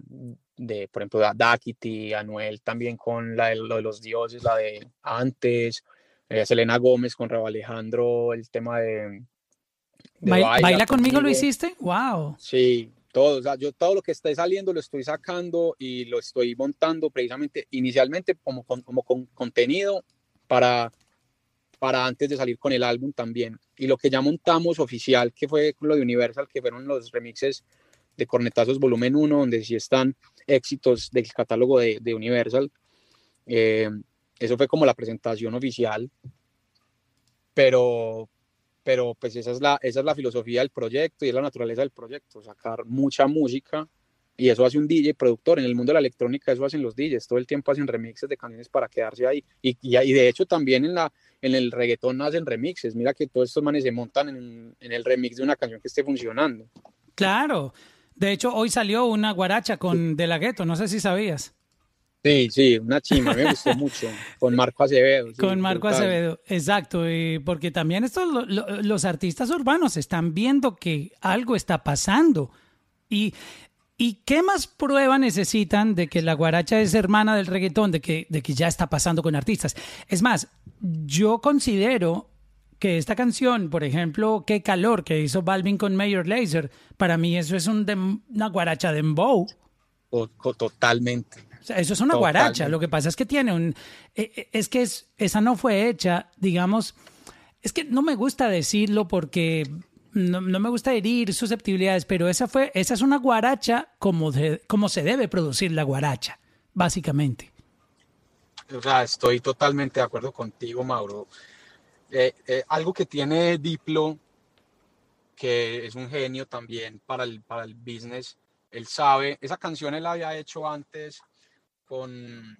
de por ejemplo, Dakiti, Anuel también con la de, lo de los dioses, la de antes, eh, Selena Gómez con Raúl Alejandro, el tema de... ¿Baila, conmigo, lo hiciste? ¡Wow! Sí, todo, o sea, yo todo lo que esté saliendo lo estoy sacando y lo estoy montando precisamente inicialmente como, como con contenido para, para antes de salir con el álbum también. Y lo que ya montamos oficial, que fue lo de Universal, que fueron los remixes de Cornetazos Volumen 1, donde sí están éxitos del catálogo de, Universal. Eh, eso fue como la presentación oficial, pero, pero pues esa es, la, esa es la filosofía del proyecto y es la naturaleza del proyecto, sacar mucha música y eso hace un DJ productor. En el mundo de la electrónica eso hacen los DJs, todo el tiempo hacen remixes de canciones para quedarse ahí. Y, y, de hecho también en, la, en el reggaetón hacen remixes. Mira que todos estos manes se montan en, en el remix de una canción que esté funcionando. Claro. De hecho, hoy salió una guaracha con De La Ghetto, no sé si sabías. Sí, sí, una chima, me gustó mucho. Con Marco Acevedo. con Marco Acevedo, exacto. Y porque también estos, los artistas urbanos están viendo que algo está pasando. Y, ¿Y qué más prueba necesitan de que la guaracha es hermana del reggaetón, de que, de que ya está pasando con artistas? Es más, yo considero que esta canción, por ejemplo, Qué calor que hizo Balvin con Mayor Laser, para mí eso es un una guaracha de embow. totalmente. eso es una guaracha. Lo que pasa es que tiene un. E, e, es que es, esa no fue hecha, digamos. Es que no me gusta decirlo porque no, me gusta herir susceptibilidades, pero esa fue, esa es una guaracha como, como se debe producir la guaracha, básicamente. Estoy totalmente de acuerdo contigo, Mauro. Eh, eh, algo que tiene Diplo, que es un genio también para el, para el business, él sabe, esa canción él había hecho antes con,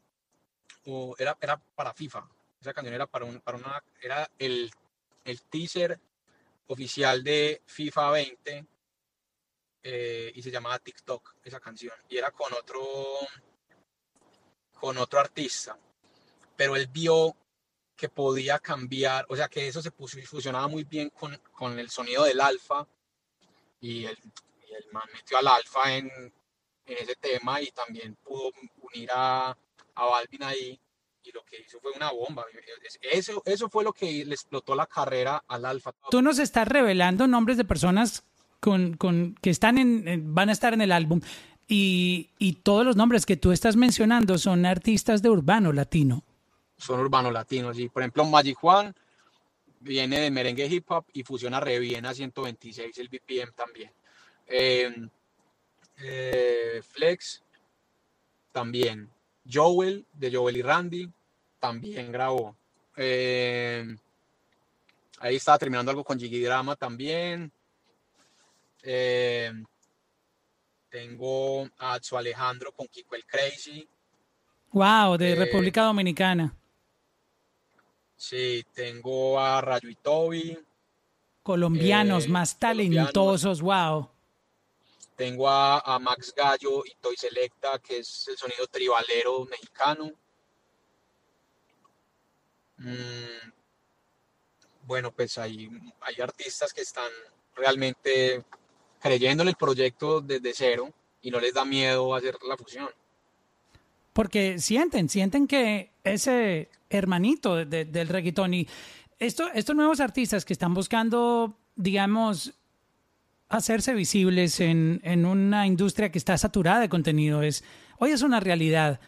era, era para FIFA, esa canción era para, un, para una, era el, el teaser oficial de FIFA 20 eh, y se llamaba TikTok esa canción y era con otro con otro artista. Pero él vio que podía cambiar, o sea, que eso se fusionaba muy bien con, con el sonido del alfa y el, el man metió al alfa en, en, ese tema y también pudo unir a, a Balvin ahí y lo que hizo fue una bomba. Eso, eso fue lo que le explotó la carrera al alfa. Tú nos estás revelando nombres de personas con, con, que están en, van a estar en el álbum y, y todos los nombres que tú estás mencionando son artistas de urbano latino son urbanos latinos. Y por ejemplo, Magic Juan viene de merengue hip hop y fusiona re bien a 126 el BPM también. Em, eh, Flex también. Joel de Joel y Randy también grabó. Em, ahí estaba terminando algo con Jiggy Drama también. Em, tengo a su Alejandro con Kiko el Crazy. Wow, de eh, República Dominicana. Sí, tengo a Rayo y Toby. Colombianos eh, más talentosos, wow. Tengo a, Max Gallo y Toy Selecta, que es el sonido tribalero mexicano. Mm, bueno, pues hay, hay artistas que están realmente creyendo en el proyecto desde cero y no les da miedo hacer la fusión. Porque sienten, sienten que ese hermanito del reggaetón. Y esto, estos nuevos artistas que están buscando, digamos, hacerse visibles en, en, una industria que está saturada de contenido, hoy es una realidad.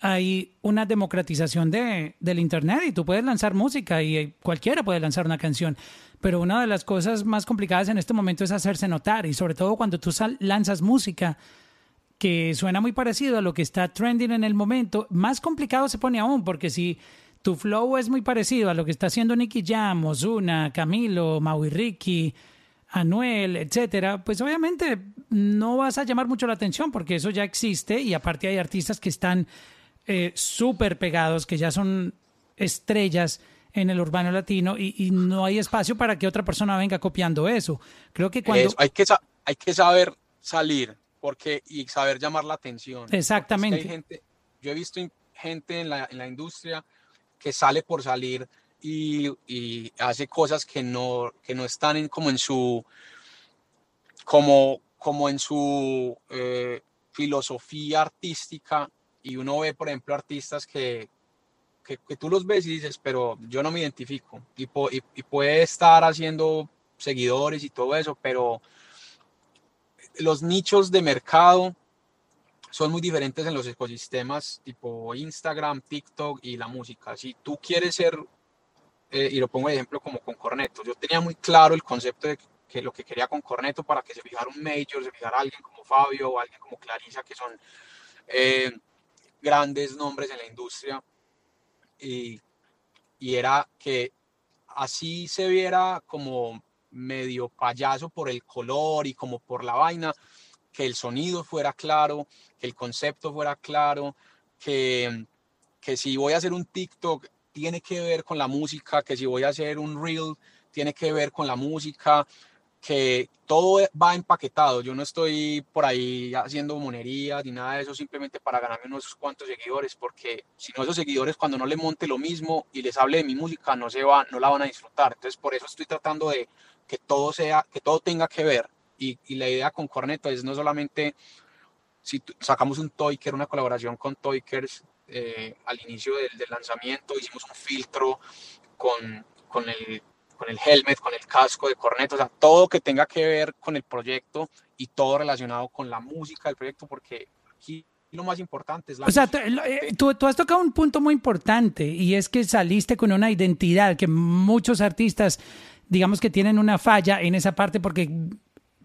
Hay una democratización de, del Internet y tú puedes lanzar música y cualquiera puede lanzar una canción. Pero una de las cosas más complicadas en este momento es hacerse notar y sobre todo cuando tú lanzas música que suena muy parecido a lo que está trending en el momento, más complicado se pone aún, porque si tu flow es muy parecido a lo que está haciendo Nicky Jam, Ozuna, Camilo, Maui Ricky, Anuel, etcétera, pues obviamente no vas a llamar mucho la atención porque eso ya existe y aparte hay artistas que están eh, súper pegados, que ya son estrellas en el urbano latino y, no hay espacio para que otra persona venga copiando eso. Creo que cuando... hay, que, hay que saber salir porque y saber llamar la atención. Exactamente. gente, yo he visto gente en la, en la industria que sale por salir y, y, hace cosas que no, que no están en, como en su como, como en su eh, filosofía artística y uno ve por ejemplo artistas que, que, tú los ves y dices pero yo no me identifico y, y, y puede estar haciendo seguidores y todo eso pero los nichos de mercado son muy diferentes en los ecosistemas tipo Instagram, TikTok y la música. Si tú quieres ser, eh, y lo pongo de ejemplo como con Corneto, yo tenía muy claro el concepto de que lo que quería con Corneto para que se fijara un major, se fijara alguien como Fabio o alguien como Clarisa, que son eh, grandes nombres en la industria. Y, y era que así se viera como medio payaso por el color y como por la vaina, que el sonido fuera claro, que el concepto fuera claro, que, que si voy a hacer un TikTok tiene que ver con la música, que si voy a hacer un reel tiene que ver con la música, que todo va empaquetado. Yo no estoy por ahí haciendo monerías ni nada de eso simplemente para ganarme unos cuantos seguidores, porque si no esos seguidores cuando no le monte lo mismo y les hable de mi música no se va, no la van a disfrutar. Entonces por eso estoy tratando de que todo sea, que todo tenga que ver. Y, y la idea con Corneto es no solamente si sacamos un Toyker, una colaboración con Toykers eh, al inicio del, del, lanzamiento, hicimos un filtro con, con el con el helmet, con el casco de corneto, o sea, todo que tenga que ver con el proyecto y todo relacionado con la música del proyecto, porque aquí lo más importante es la... O sea, eh, tú, tú, has tocado un punto muy importante y es que saliste con una identidad que muchos artistas, digamos que tienen una falla en esa parte porque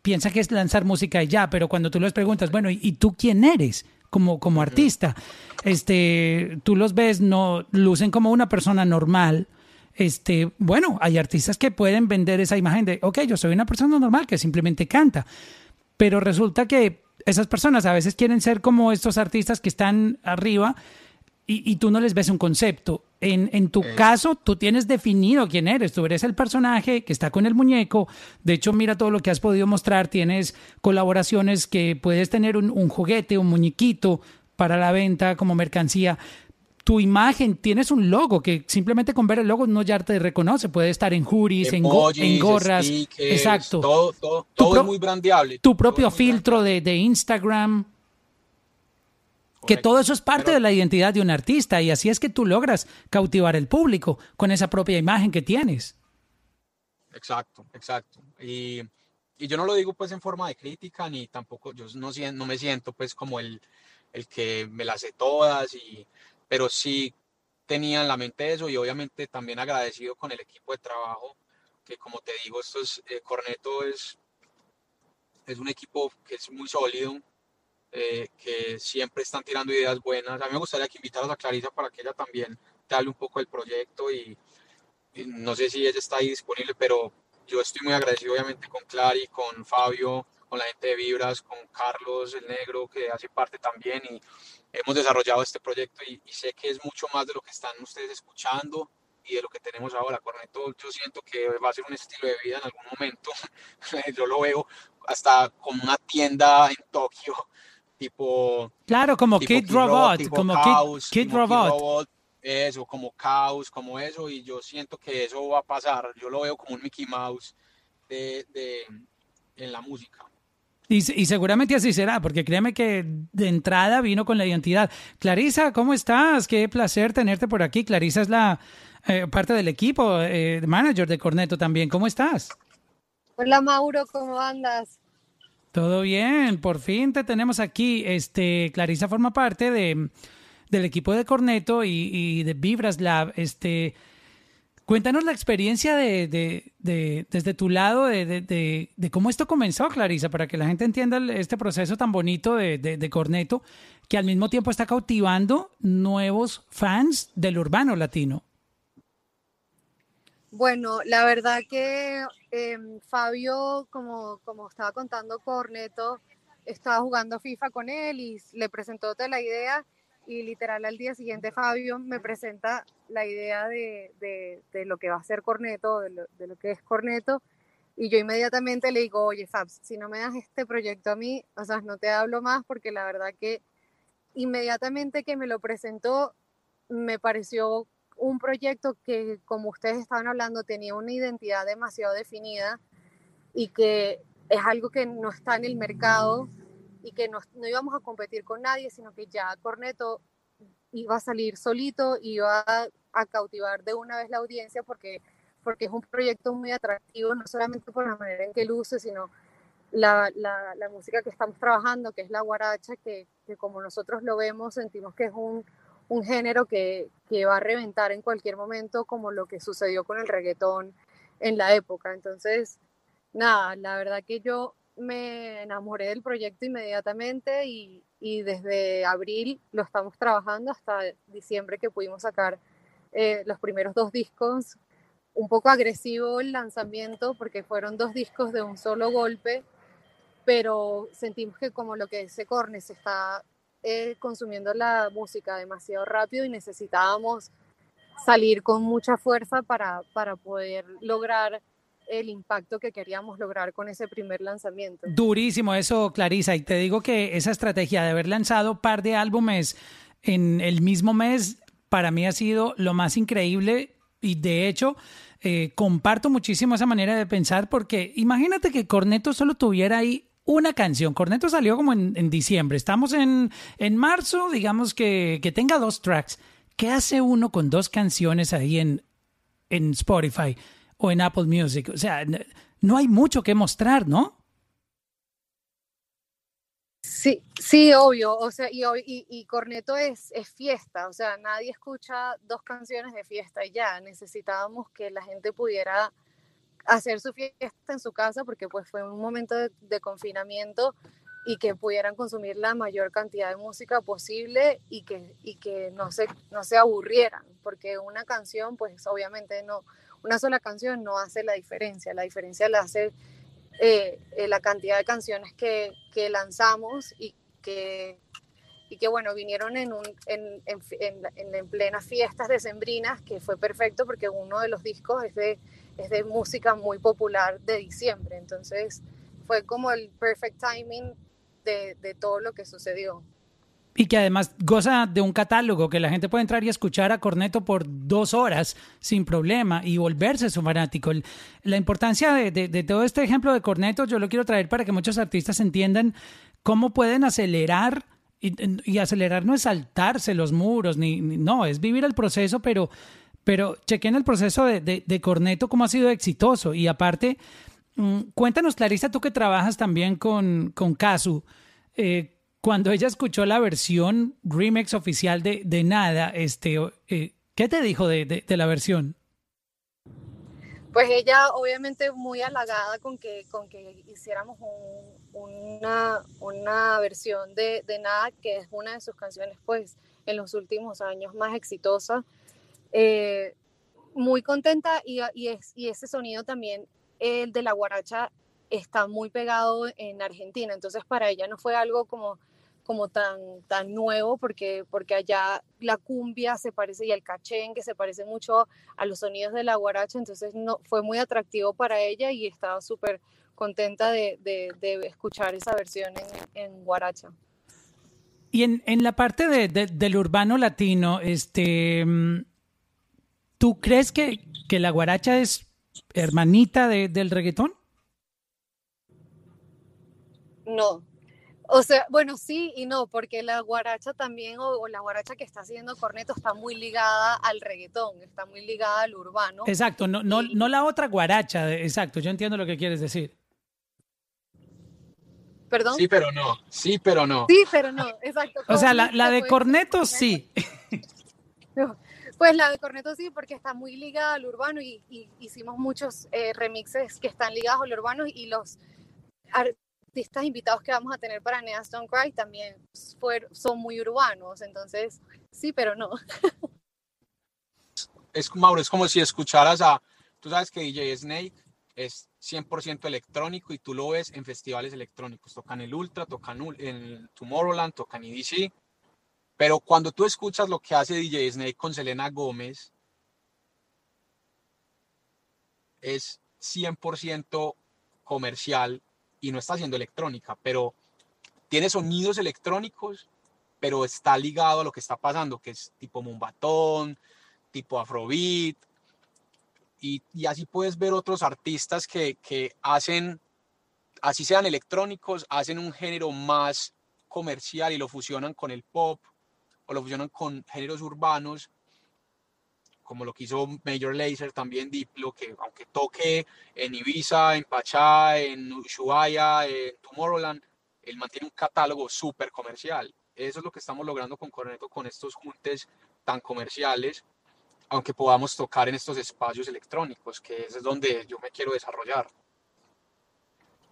piensa que es lanzar música y ya, pero cuando tú les preguntas, bueno, ¿y, tú quién eres? Como, como artista, este, tú los ves, no lucen como una persona normal, este, bueno, hay artistas que pueden vender esa imagen de, ok, yo soy una persona normal que simplemente canta, pero resulta que esas personas a veces quieren ser como estos artistas que están arriba y, tú no les ves un concepto. En, en tu caso, tú tienes definido quién eres. Tú eres el personaje que está con el muñeco. De hecho, mira todo lo que has podido mostrar. Tienes colaboraciones que puedes tener un, un juguete, un muñequito para la venta como mercancía tu imagen, tienes un logo que simplemente con ver el logo no ya te reconoce, puede estar en juris, en, gorras, exacto. Todo, todo, es muy brandeable. Tu propio filtro de, de, Instagram. Que todo eso es parte de la identidad de un artista y así es que tú logras cautivar el público con esa propia imagen que tienes. Exacto, exacto. Y, y yo no lo digo pues en forma de crítica ni tampoco, yo no, no me siento pues como el, el que me las sé todas y pero sí tenía en la mente eso y obviamente también agradecido con el equipo de trabajo, que como te digo, esto es, eh, Corneto es, es un equipo que es muy sólido, eh, que siempre están tirando ideas buenas. A mí me gustaría que invitaras a Clarisa para que ella también te hable un poco del proyecto y, y no sé si ella está ahí disponible, pero yo estoy muy agradecido obviamente con Clary, con Fabio, con la gente de Vibras, con Carlos el Negro, que hace parte también, y hemos desarrollado este proyecto y, sé que es mucho más de lo que están ustedes escuchando y de lo que tenemos ahora. Corneto, yo siento que va a ser un estilo de vida en algún momento. yo lo veo hasta como una tienda en Tokio, tipo... Claro, como Kid, Robot, como Kid, Robot. Eso, como Chaos, como eso, y yo siento que eso va a pasar. Yo lo veo como un Mickey Mouse de, de en la música. Y, seguramente así será, porque créeme que de entrada vino con la identidad. Clarisa, ¿cómo estás? Qué placer tenerte por aquí. Clarisa es la eh, parte del equipo, eh, manager de Corneto también. ¿Cómo estás? Hola Mauro, ¿cómo andas? Todo bien, por fin te tenemos aquí. Este, Clarisa forma parte de, del equipo de Corneto y, de Vibras Lab. Este, Cuéntanos la experiencia de, desde tu lado de, cómo esto comenzó, Clarisa, para que la gente entienda este proceso tan bonito de, Corneto, que al mismo tiempo está cautivando nuevos fans del urbano latino. Bueno, la verdad que em, Fabio, como, como estaba contando Corneto, estaba jugando FIFA con él y le presentó toda la idea y literal al día siguiente Fabio me presenta la idea de, de, lo que va a ser Corneto, de lo, de lo, que es Corneto, y yo inmediatamente le digo, oye Fabs, si no me das este proyecto a mí, o sea, no te hablo más porque la verdad que inmediatamente que me lo presentó, me pareció un proyecto que, como ustedes estaban hablando, tenía una identidad demasiado definida y que es algo que no está en el mercado y que no, no, íbamos a competir con nadie, sino que ya Corneto iba a salir solito, y iba a, a, cautivar de una vez la audiencia porque, porque es un proyecto muy atractivo, no solamente por la manera en que luce, sino la, la, música que estamos trabajando, que es la guaracha, que, que como nosotros lo vemos, sentimos que es un, un género que, que, va a reventar en cualquier momento, como lo que sucedió con el reggaetón en la época. Entonces, nada, la verdad que yo me enamoré del proyecto inmediatamente y, y desde abril lo estamos trabajando hasta diciembre que pudimos sacar eh, los primeros dos discos. Un poco agresivo el lanzamiento porque fueron dos discos de un solo golpe, pero sentimos que como lo que dice Corne se está eh, consumiendo la música demasiado rápido y necesitábamos salir con mucha fuerza para, para poder lograr el impacto que queríamos lograr con ese primer lanzamiento. Durísimo eso, Clarisa. Y te digo que esa estrategia de haber lanzado par de álbumes en el mismo mes, para mí ha sido lo más increíble y de hecho eh, comparto muchísimo esa manera de pensar porque imagínate que Corneto solo tuviera ahí una canción. Corneto salió como en, diciembre. Estamos en, en marzo, digamos que, que, tenga dos tracks. ¿Qué hace uno con dos canciones ahí en, en Spotify o en Apple Music? O sea, no hay mucho que mostrar, ¿no? Sí, sí, obvio. O sea, y, y, y Corneto es, es, fiesta. O sea, nadie escucha dos canciones de fiesta y ya. Necesitábamos que la gente pudiera hacer su fiesta en su casa porque pues fue un momento de, confinamiento y que pudieran consumir la mayor cantidad de música posible y que, y que no, se, no se aburrieran, porque una canción, pues obviamente no, una sola canción no hace la diferencia, la diferencia la hace eh, eh, la cantidad de canciones que, que, lanzamos y que, y que bueno, vinieron en, un, en, en, en, en plenas fiestas decembrinas, que fue perfecto porque uno de los discos es de es de música muy popular de diciembre. Entonces fue como el perfect timing de, de, todo lo que sucedió. Y que además goza de un catálogo que la gente puede entrar y escuchar a Corneto por dos horas sin problema y volverse su fanático. La importancia de, de, todo este ejemplo de Corneto yo lo quiero traer para que muchos artistas entiendan cómo pueden acelerar y, acelerar no es saltarse los muros, ni, no, es vivir el proceso, pero pero chequen el proceso de, de, Corneto, cómo ha sido exitoso. Y aparte, mm, cuéntanos, Clarisa, tú que trabajas también con, con Casu, eh, cuando ella escuchó la versión remix oficial de, de Nada, este, eh, ¿qué te dijo de, de, la versión? Pues ella obviamente muy halagada con que, con que hiciéramos una, una versión de Nada, que es una de sus canciones pues en los últimos años más exitosa. Eh, muy contenta y, y, es, y ese sonido también, el de la guaracha, está muy pegado en Argentina, entonces para ella no fue algo como, como tan, tan nuevo porque, porque allá la cumbia se parece y el cachengue se parece mucho a los sonidos de la guaracha, entonces no, fue muy atractivo para ella y estaba súper contenta de, escuchar esa versión en, en guaracha. Y en, en la parte de, del urbano latino, este mm, ¿Tú crees que, que la guaracha es hermanita de, del reggaetón? No. O sea, bueno, sí y no, porque la guaracha también, o, la guaracha que está haciendo Corneto, está muy ligada al reggaetón, está muy ligada al urbano. Exacto, no, no, no la otra guaracha, exacto, yo entiendo lo que quieres decir. ¿Perdón? Sí, pero no, sí, pero no. Sí, pero no, exacto. O sea, la, la de Corneto sí. No, pues la de Corneto sí, porque está muy ligada al urbano y, hicimos muchos eh, remixes que están ligados al urbano y los artistas invitados que vamos a tener para Nea Stone Cry también son muy urbanos, entonces sí, pero no. Es, Mauro, es como si escucharas a, tú sabes que DJ Snake es 100% electrónico y tú lo ves en festivales electrónicos, tocan el Ultra, tocan el Tomorrowland, tocan EDC, pero cuando tú escuchas lo que hace DJ Snake con Selena Gómez, es 100% comercial y no está haciendo electrónica, pero tiene sonidos electrónicos, pero está ligado a lo que está pasando, que es tipo mumbatón, tipo afrobeat, y, y así puedes ver otros artistas que, que hacen, así sean electrónicos, hacen un género más comercial y lo fusionan con el pop o lo fusionan con géneros urbanos, como lo que hizo Major Lazer, también Diplo, que aunque toque en Ibiza, en Pachá, en Ushuaia, en Tomorrowland, él mantiene un catálogo súper comercial. Eso es lo que estamos logrando con Corneto con estos juntes tan comerciales, aunque podamos tocar en estos espacios electrónicos, que es donde yo me quiero desarrollar.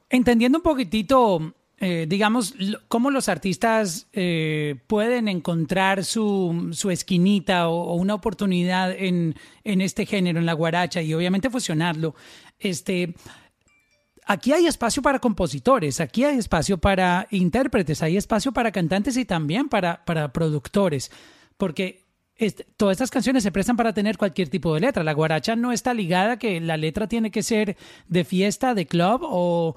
Entendiendo un poquitito eh, digamos, cómo los artistas eh, pueden encontrar su, su esquinita o, una oportunidad en, en, este género, en la guaracha, y obviamente fusionarlo. Este, aquí hay espacio para compositores, aquí hay espacio para intérpretes, hay espacio para cantantes y también para, para productores, porque este, todas estas canciones se prestan para tener cualquier tipo de letra. La guaracha no está ligada que la letra tiene que ser de fiesta, de club o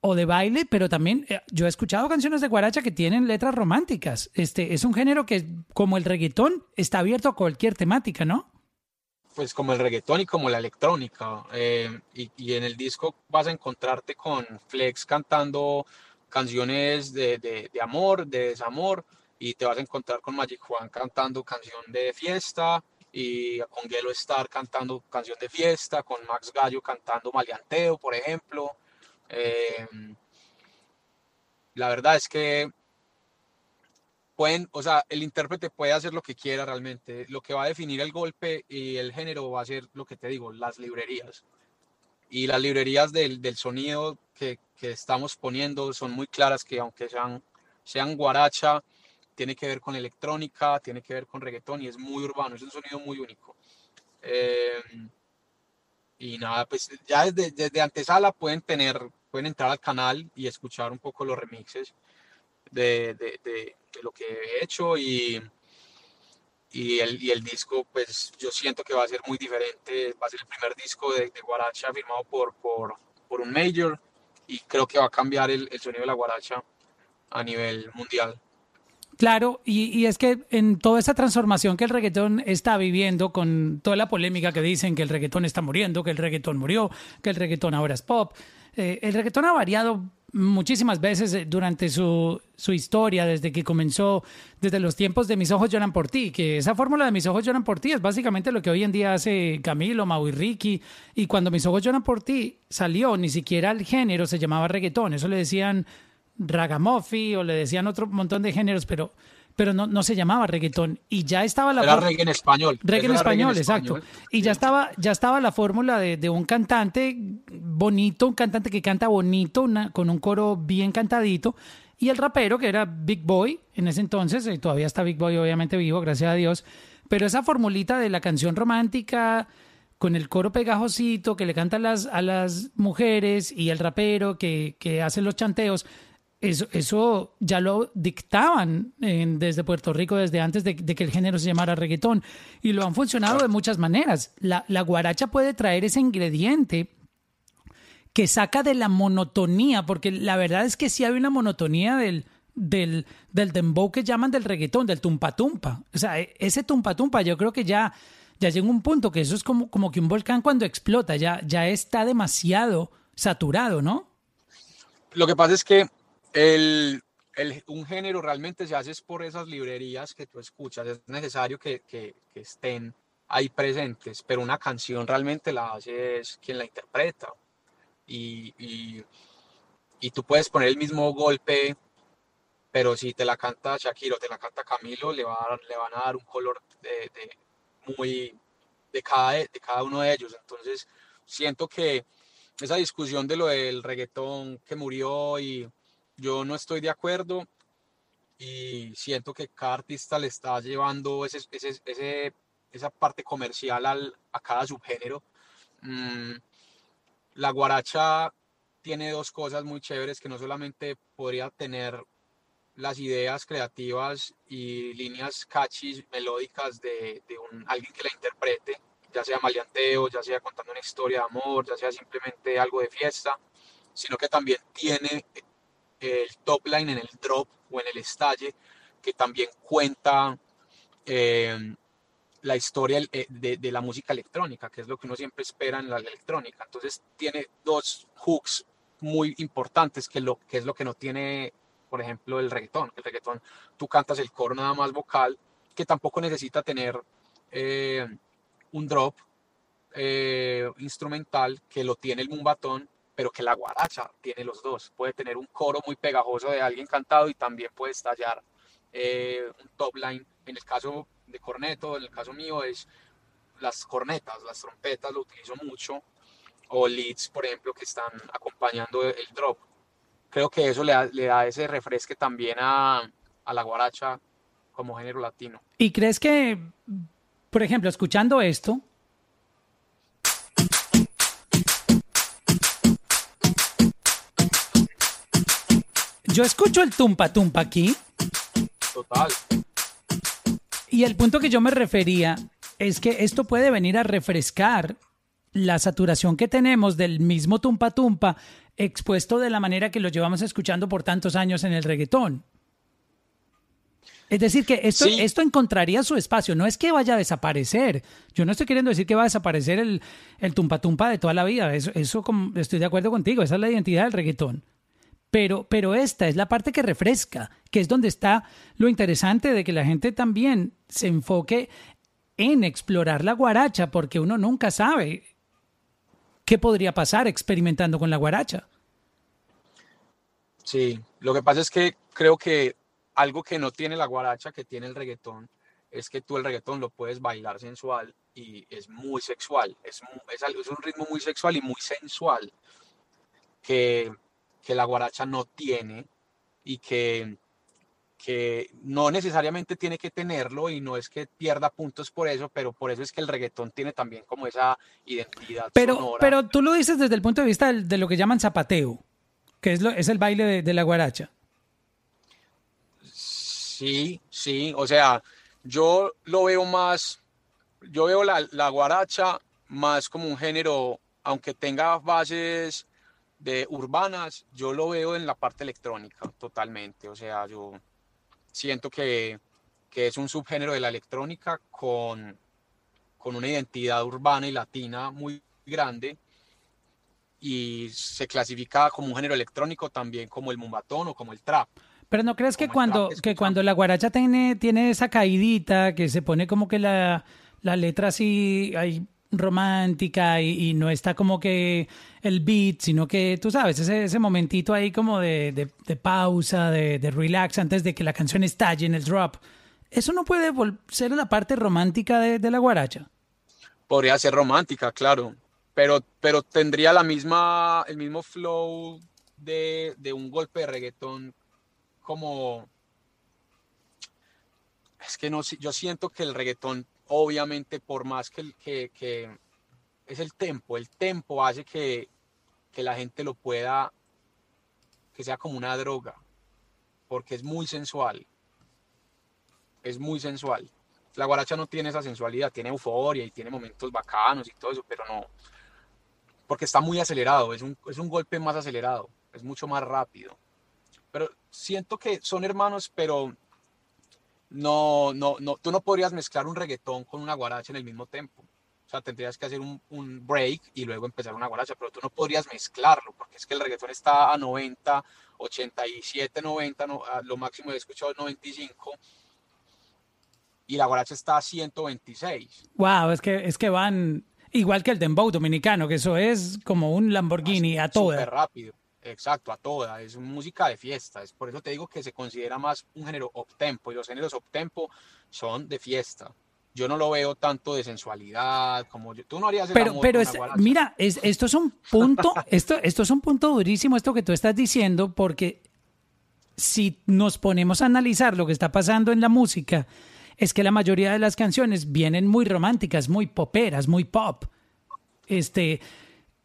o de baile, pero también eh, yo he escuchado canciones de guaracha que tienen letras románticas. Este es un género que, como el reggaetón, está abierto a cualquier temática, ¿no? Pues como el reggaetón y como la electrónica. Eh, y, en el disco vas a encontrarte con Flex cantando canciones de, de, amor, de desamor, y te vas a encontrar con Magic Juan cantando canción de fiesta, y con Gelo Star cantando canción de fiesta, con Max Gallo cantando Maleanteo, por ejemplo. Eh, la verdad es que pueden, o sea, el intérprete puede hacer lo que quiera realmente. Lo que va a definir el golpe y el género va a ser lo que te digo, las librerías. Y las librerías del, del sonido que, que, estamos poniendo son muy claras que aunque sean, sean guaracha, tiene que ver con electrónica, tiene que ver con reggaetón y es muy urbano, es un sonido muy único. Eh, y nada, pues ya desde, desde antesala pueden tener pueden entrar al canal y escuchar un poco los remixes de, de, de, lo que he hecho y, y, el, y el disco, pues yo siento que va a ser muy diferente, va a ser el primer disco de, Guaracha firmado por, por, por, un major y creo que va a cambiar el, el sonido de la Guaracha a nivel mundial. Claro, y, y, es que en toda esa transformación que el reggaetón está viviendo, con toda la polémica que dicen que el reggaetón está muriendo, que el reggaetón murió, que el reggaetón ahora es pop, eh, el reggaetón ha variado muchísimas veces eh, durante su, su, historia, desde que comenzó, desde los tiempos de Mis Ojos Lloran por Ti, que esa fórmula de Mis Ojos Lloran por Ti es básicamente lo que hoy en día hace Camilo, Mau y Ricky, y cuando Mis Ojos Lloran por Ti salió, ni siquiera el género se llamaba reggaetón, eso le decían ragamuffin o le decían otro montón de géneros, pero pero no, no se llamaba reggaetón y ya estaba la era reggae en español. Reggae en español, exacto. Y ya estaba ya estaba la fórmula de, de, un cantante bonito un cantante que canta bonito una, con un coro bien cantadito y el rapero que era Big Boy en ese entonces y todavía está Big Boy obviamente vivo gracias a Dios pero esa formulita de la canción romántica con el coro pegajosito que le canta a las, a las mujeres y el rapero que, que hace los chanteos eso, eso ya lo dictaban desde Puerto Rico desde antes de, que el género se llamara reggaetón y lo han funcionado de muchas maneras. La, la guaracha puede traer ese ingrediente que saca de la monotonía, porque la verdad es que sí hay una monotonía del, del, del dembow que llaman del reggaetón, del tumpa tumpa. O sea, e, ese tumpa tumpa yo creo que ya, ya llega un punto que eso es como, como que un volcán cuando explota, ya, ya está demasiado saturado, ¿no? Lo que pasa es que el, un género realmente se hace por esas librerías que tú escuchas. Es necesario que, que, estén ahí presentes, pero una canción realmente la hace es quien la interpreta. Y, y, tú puedes poner el mismo golpe, pero si te la canta Shakira o te la canta Camilo, le, va a le van a dar un color de, de muy de cada, de cada uno de ellos. Entonces, siento que esa discusión de lo del reggaetón que murió y yo no estoy de acuerdo y siento que cada artista le está llevando ese, ese, esa parte comercial al, a cada subgénero. Mm, la guaracha tiene dos cosas muy chéveres que no solamente podría tener las ideas creativas y líneas catchy, melódicas de, de un, alguien que la interprete, ya sea maleanteo, ya sea contando una historia de amor, ya sea simplemente algo de fiesta, sino que también tiene el top line en el drop o en el estalle, que también cuenta eh, la historia eh, de, la música electrónica, que es lo que uno siempre espera en la electrónica. Entonces tiene dos hooks muy importantes, que, lo, que es lo que no tiene, por ejemplo, el reggaetón. El reggaetón, tú cantas el coro nada más vocal, que tampoco necesita tener eh, un drop eh, instrumental que lo tiene el mumbatón, pero que la guaracha tiene los dos. Puede tener un coro muy pegajoso de alguien cantado y también puede estallar eh, un top line. En el caso de corneto, en el caso mío es las cornetas, las trompetas, lo utilizo mucho, o leads, por ejemplo, que están acompañando el drop. Creo que eso le da, ese refresque también a, a la guaracha como género latino. ¿Y crees que, por ejemplo, escuchando esto, yo escucho el tumpa tumpa aquí. Total. Y el punto que yo me refería es que esto puede venir a refrescar la saturación que tenemos del mismo tumpa tumpa expuesto de la manera que lo llevamos escuchando por tantos años en el reggaetón. Es decir, que esto, esto encontraría su espacio. No es que vaya a desaparecer. Yo no estoy queriendo decir que va a desaparecer el, el tumpa tumpa de toda la vida. Eso, eso estoy de acuerdo contigo. Esa es la identidad del reggaetón. Pero, pero esta es la parte que refresca, que es donde está lo interesante de que la gente también se enfoque en explorar la guaracha, porque uno nunca sabe qué podría pasar experimentando con la guaracha. Sí, lo que pasa es que creo que algo que no tiene la guaracha, que tiene el reggaetón, es que tú el reggaetón lo puedes bailar sensual y es muy sexual, es, es, es un ritmo muy sexual y muy sensual que, que la guaracha no tiene y que que no necesariamente tiene que tenerlo y no es que pierda puntos por eso, pero por eso es que el reggaetón tiene también como esa identidad. Pero, pero tú lo dices desde el punto de vista de, lo que llaman zapateo, que es, lo, es el baile de, la guaracha. Sí, sí, o sea, yo lo veo más, yo veo la, la guaracha más como un género, aunque tenga bases de urbanas, yo lo veo en la parte electrónica totalmente, o sea, yo siento que, es un subgénero de la electrónica con, con una identidad urbana y latina muy grande y se clasifica como un género electrónico también como el mumbatón o como el trap. Pero no crees que cuando, que cuando la guaracha tiene, tiene esa caidita, que se pone como que la, la letra así hay romántica y, no está como que el beat, sino que tú sabes, ese, ese momentito ahí como de, de, pausa, de, de, relax antes de que la canción estalle en el drop. ¿Eso no puede ser la parte romántica de, la guaracha? Podría ser romántica, claro, pero, pero tendría la misma, el mismo flow de, de un golpe de reggaetón como... Es que no, yo siento que el reggaetón obviamente por más que, que, es el tempo, el tempo hace que, que la gente lo pueda, que sea como una droga, porque es muy sensual, es muy sensual. La guaracha no tiene esa sensualidad, tiene euforia y tiene momentos bacanos y todo eso, pero no, porque está muy acelerado, es un, es un golpe más acelerado, es mucho más rápido. Pero siento que son hermanos, pero no, no, no, tú no podrías mezclar un reggaetón con una guaracha en el mismo tiempo. O sea, tendrías que hacer un, un, break y luego empezar una guaracha, pero tú no podrías mezclarlo, porque es que el reggaetón está a 90, 87, 90, no, lo máximo he escuchado 95, y la guaracha está a 126. Wow, es que, es que van igual que el dembow dominicano, que eso es como un Lamborghini a toda. Súper rápido. Exacto, a toda, es música de fiesta, es por eso te digo que se considera más un género optempo y los géneros optempo son de fiesta. Yo no lo veo tanto de sensualidad como tú no harías Pero, pero mira, es, esto es un punto, esto, esto es un punto durísimo esto que tú estás diciendo porque si nos ponemos a analizar lo que está pasando en la música, es que la mayoría de las canciones vienen muy románticas, muy poperas, muy pop. Este,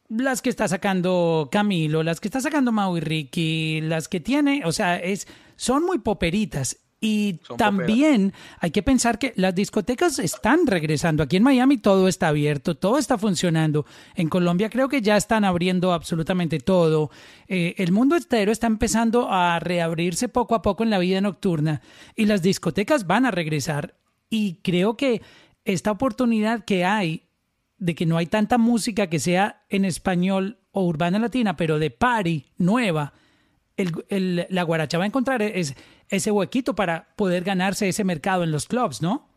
las que está sacando Camilo, las que está sacando Mau y Ricky, las que tiene, o sea, es, son muy poperitas. Y también hay que pensar que las discotecas están regresando. Aquí en Miami todo está abierto, todo está funcionando. En Colombia creo que ya están abriendo absolutamente todo. Eh, el mundo entero está empezando a reabrirse poco a poco en la vida nocturna y las discotecas van a regresar. Y creo que esta oportunidad que hay de que no hay tanta música que sea en español o urbana latina, pero de party, nueva, el, la guaracha va a encontrar es, ese huequito para poder ganarse ese mercado en los clubs, ¿no?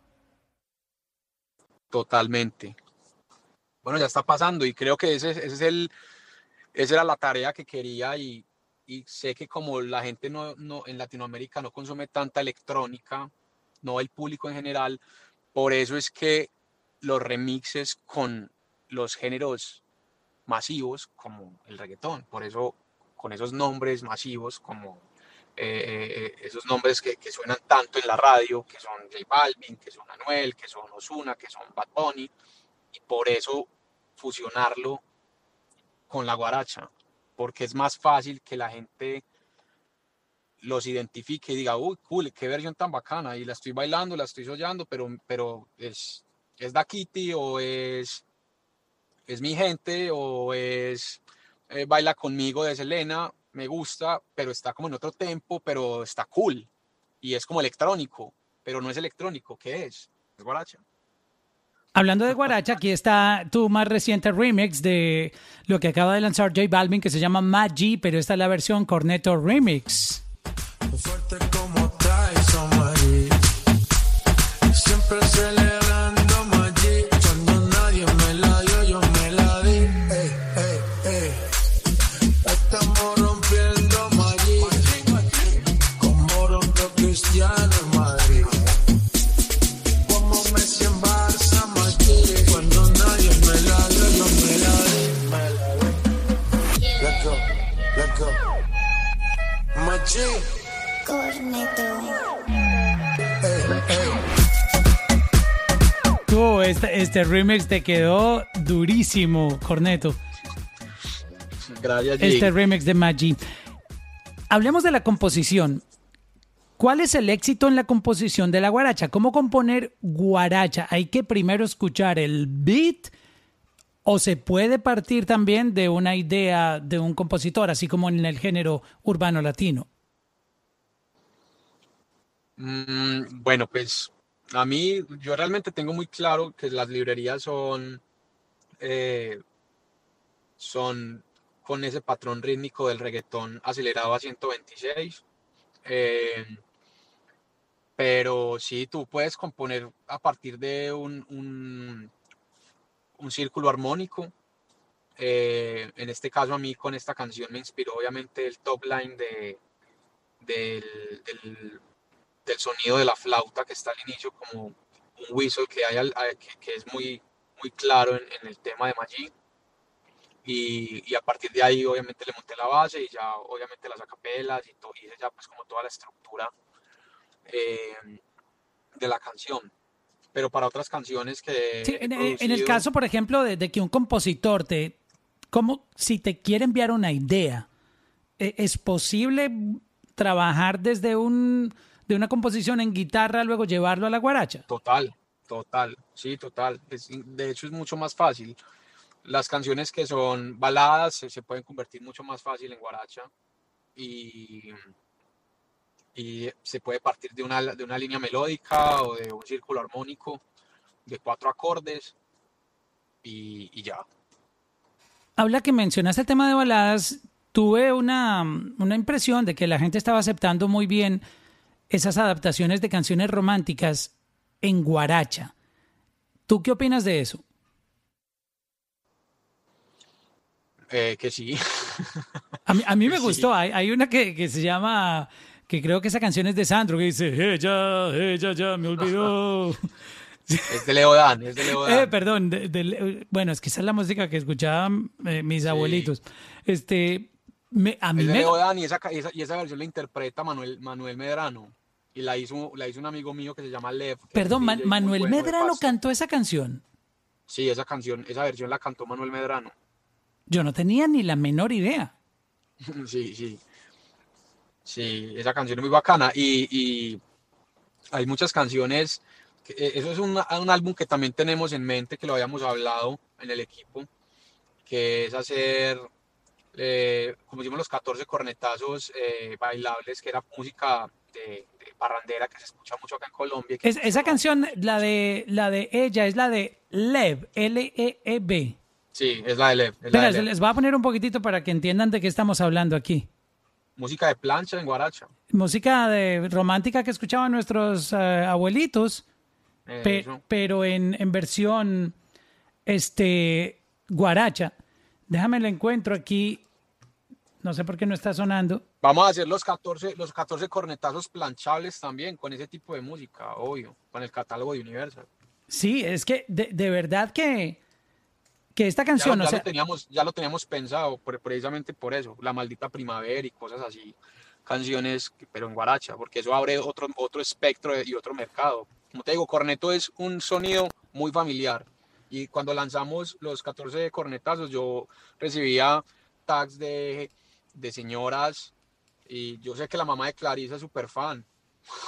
Totalmente. Bueno, ya está pasando y creo que ese es el, esa era la tarea que quería y, y sé que como la gente no, no, en Latinoamérica no consume tanta electrónica, no el público en general, por eso es que los remixes con los géneros masivos como el reggaetón, por eso con esos nombres masivos como eh, eh, esos nombres que, que, suenan tanto en la radio, que son J Balvin, que son Anuel, que son Osuna, que son Bad Bunny, y por eso fusionarlo con la guaracha, porque es más fácil que la gente los identifique y diga, uy, cool, qué versión tan bacana, y la estoy bailando, la estoy soñando, pero, pero es, es Da Kitty o es, es mi gente o es eh, Baila conmigo de Selena, me gusta, pero está como en otro tempo, pero está cool. Y es como electrónico, pero no es electrónico. ¿Qué es? Es guaracha. Hablando de guaracha, aquí está tu más reciente remix de lo que acaba de lanzar J Balvin, que se llama Magi, pero esta es la versión Corneto Remix. Fuerte como Siempre se le este, este, remix te quedó durísimo, Corneto. Gracias, Este remix de Maggi. Hablemos de la composición. ¿Cuál es el éxito en la composición de la guaracha? ¿Cómo componer guaracha? ¿Hay que primero escuchar el beat o se puede partir también de una idea de un compositor, así como en el género urbano latino? Mm, bueno, pues a mí, yo realmente tengo muy claro que las librerías son, eh, son con ese patrón rítmico del reggaetón acelerado a 126. Eh, pero sí, tú puedes componer a partir de un, un, círculo armónico. Eh, en este caso a mí con esta canción me inspiró obviamente el top line de, del, del sonido de la flauta que está al inicio, como un whistle que, hay, que, es muy, muy claro en, el tema de Maggi. Y, y, a partir de ahí obviamente le monté la base y ya obviamente las acapelas y, todo, hice ya pues como toda la estructura eh, de la canción. Pero para otras canciones que... en, el caso, por ejemplo, de, de, que un compositor te... Como si te quiere enviar una idea, ¿e, ¿es posible trabajar desde un de una composición en guitarra, luego llevarlo a la guaracha. Total, total, sí, total. de hecho es mucho más fácil. Las canciones que son baladas se, pueden convertir mucho más fácil en guaracha y, y se puede partir de una, de una línea melódica o de un círculo armónico de cuatro acordes y, y ya. Habla que mencionaste el tema de baladas, tuve una, una impresión de que la gente estaba aceptando muy bien esas adaptaciones de canciones románticas en guaracha. ¿Tú qué opinas de eso? Eh, que sí. A mí, me gustó. Hay, una que, se llama, que creo que esa canción es de Sandro, que dice, ella, ella ya me olvidó. Es de Leodán, es de Leodán. Eh, perdón, bueno, es que esa es la música que escuchaban eh, mis abuelitos. Este, a mí es de Leodán y esa, y esa versión la interpreta Manuel, Manuel Medrano y la hizo, la hizo un amigo mío que se llama Lev. Perdón, Manuel Medrano cantó esa canción. Sí, esa canción, esa versión la cantó Manuel Medrano. Yo no tenía ni la menor idea. sí, sí. Sí, esa canción es muy bacana y, hay muchas canciones. Eh, eso es un, álbum que también tenemos en mente, que lo habíamos hablado en el equipo, que es hacer, eh, como decimos, los 14 cornetazos eh, bailables, que era música de, parrandera que se escucha mucho acá en Colombia. esa canción, la de, la de ella, es la de Lev, L-E-E-B. Sí, es la de Lev. Les voy a poner un poquitito para que entiendan de qué estamos hablando aquí. Música de plancha en guaracha. Música de romántica que escuchaban nuestros eh, abuelitos pero en, en, versión este guaracha. Déjame el encuentro aquí. No sé por qué no está sonando. Vamos a hacer los 14, los 14 cornetazos planchables también con ese tipo de música, obvio, con el catálogo de Universal. Sí, es que de, de verdad que, que esta canción... Ya, lo teníamos, ya lo teníamos pensado precisamente por eso, La Maldita Primavera y cosas así, canciones, pero en guaracha, porque eso abre otro, otro espectro y otro mercado. Como te digo, corneto es un sonido muy familiar. Y cuando lanzamos los 14 cornetazos, yo recibía tags de, de señoras y yo sé que la mamá de Clarice es súper fan.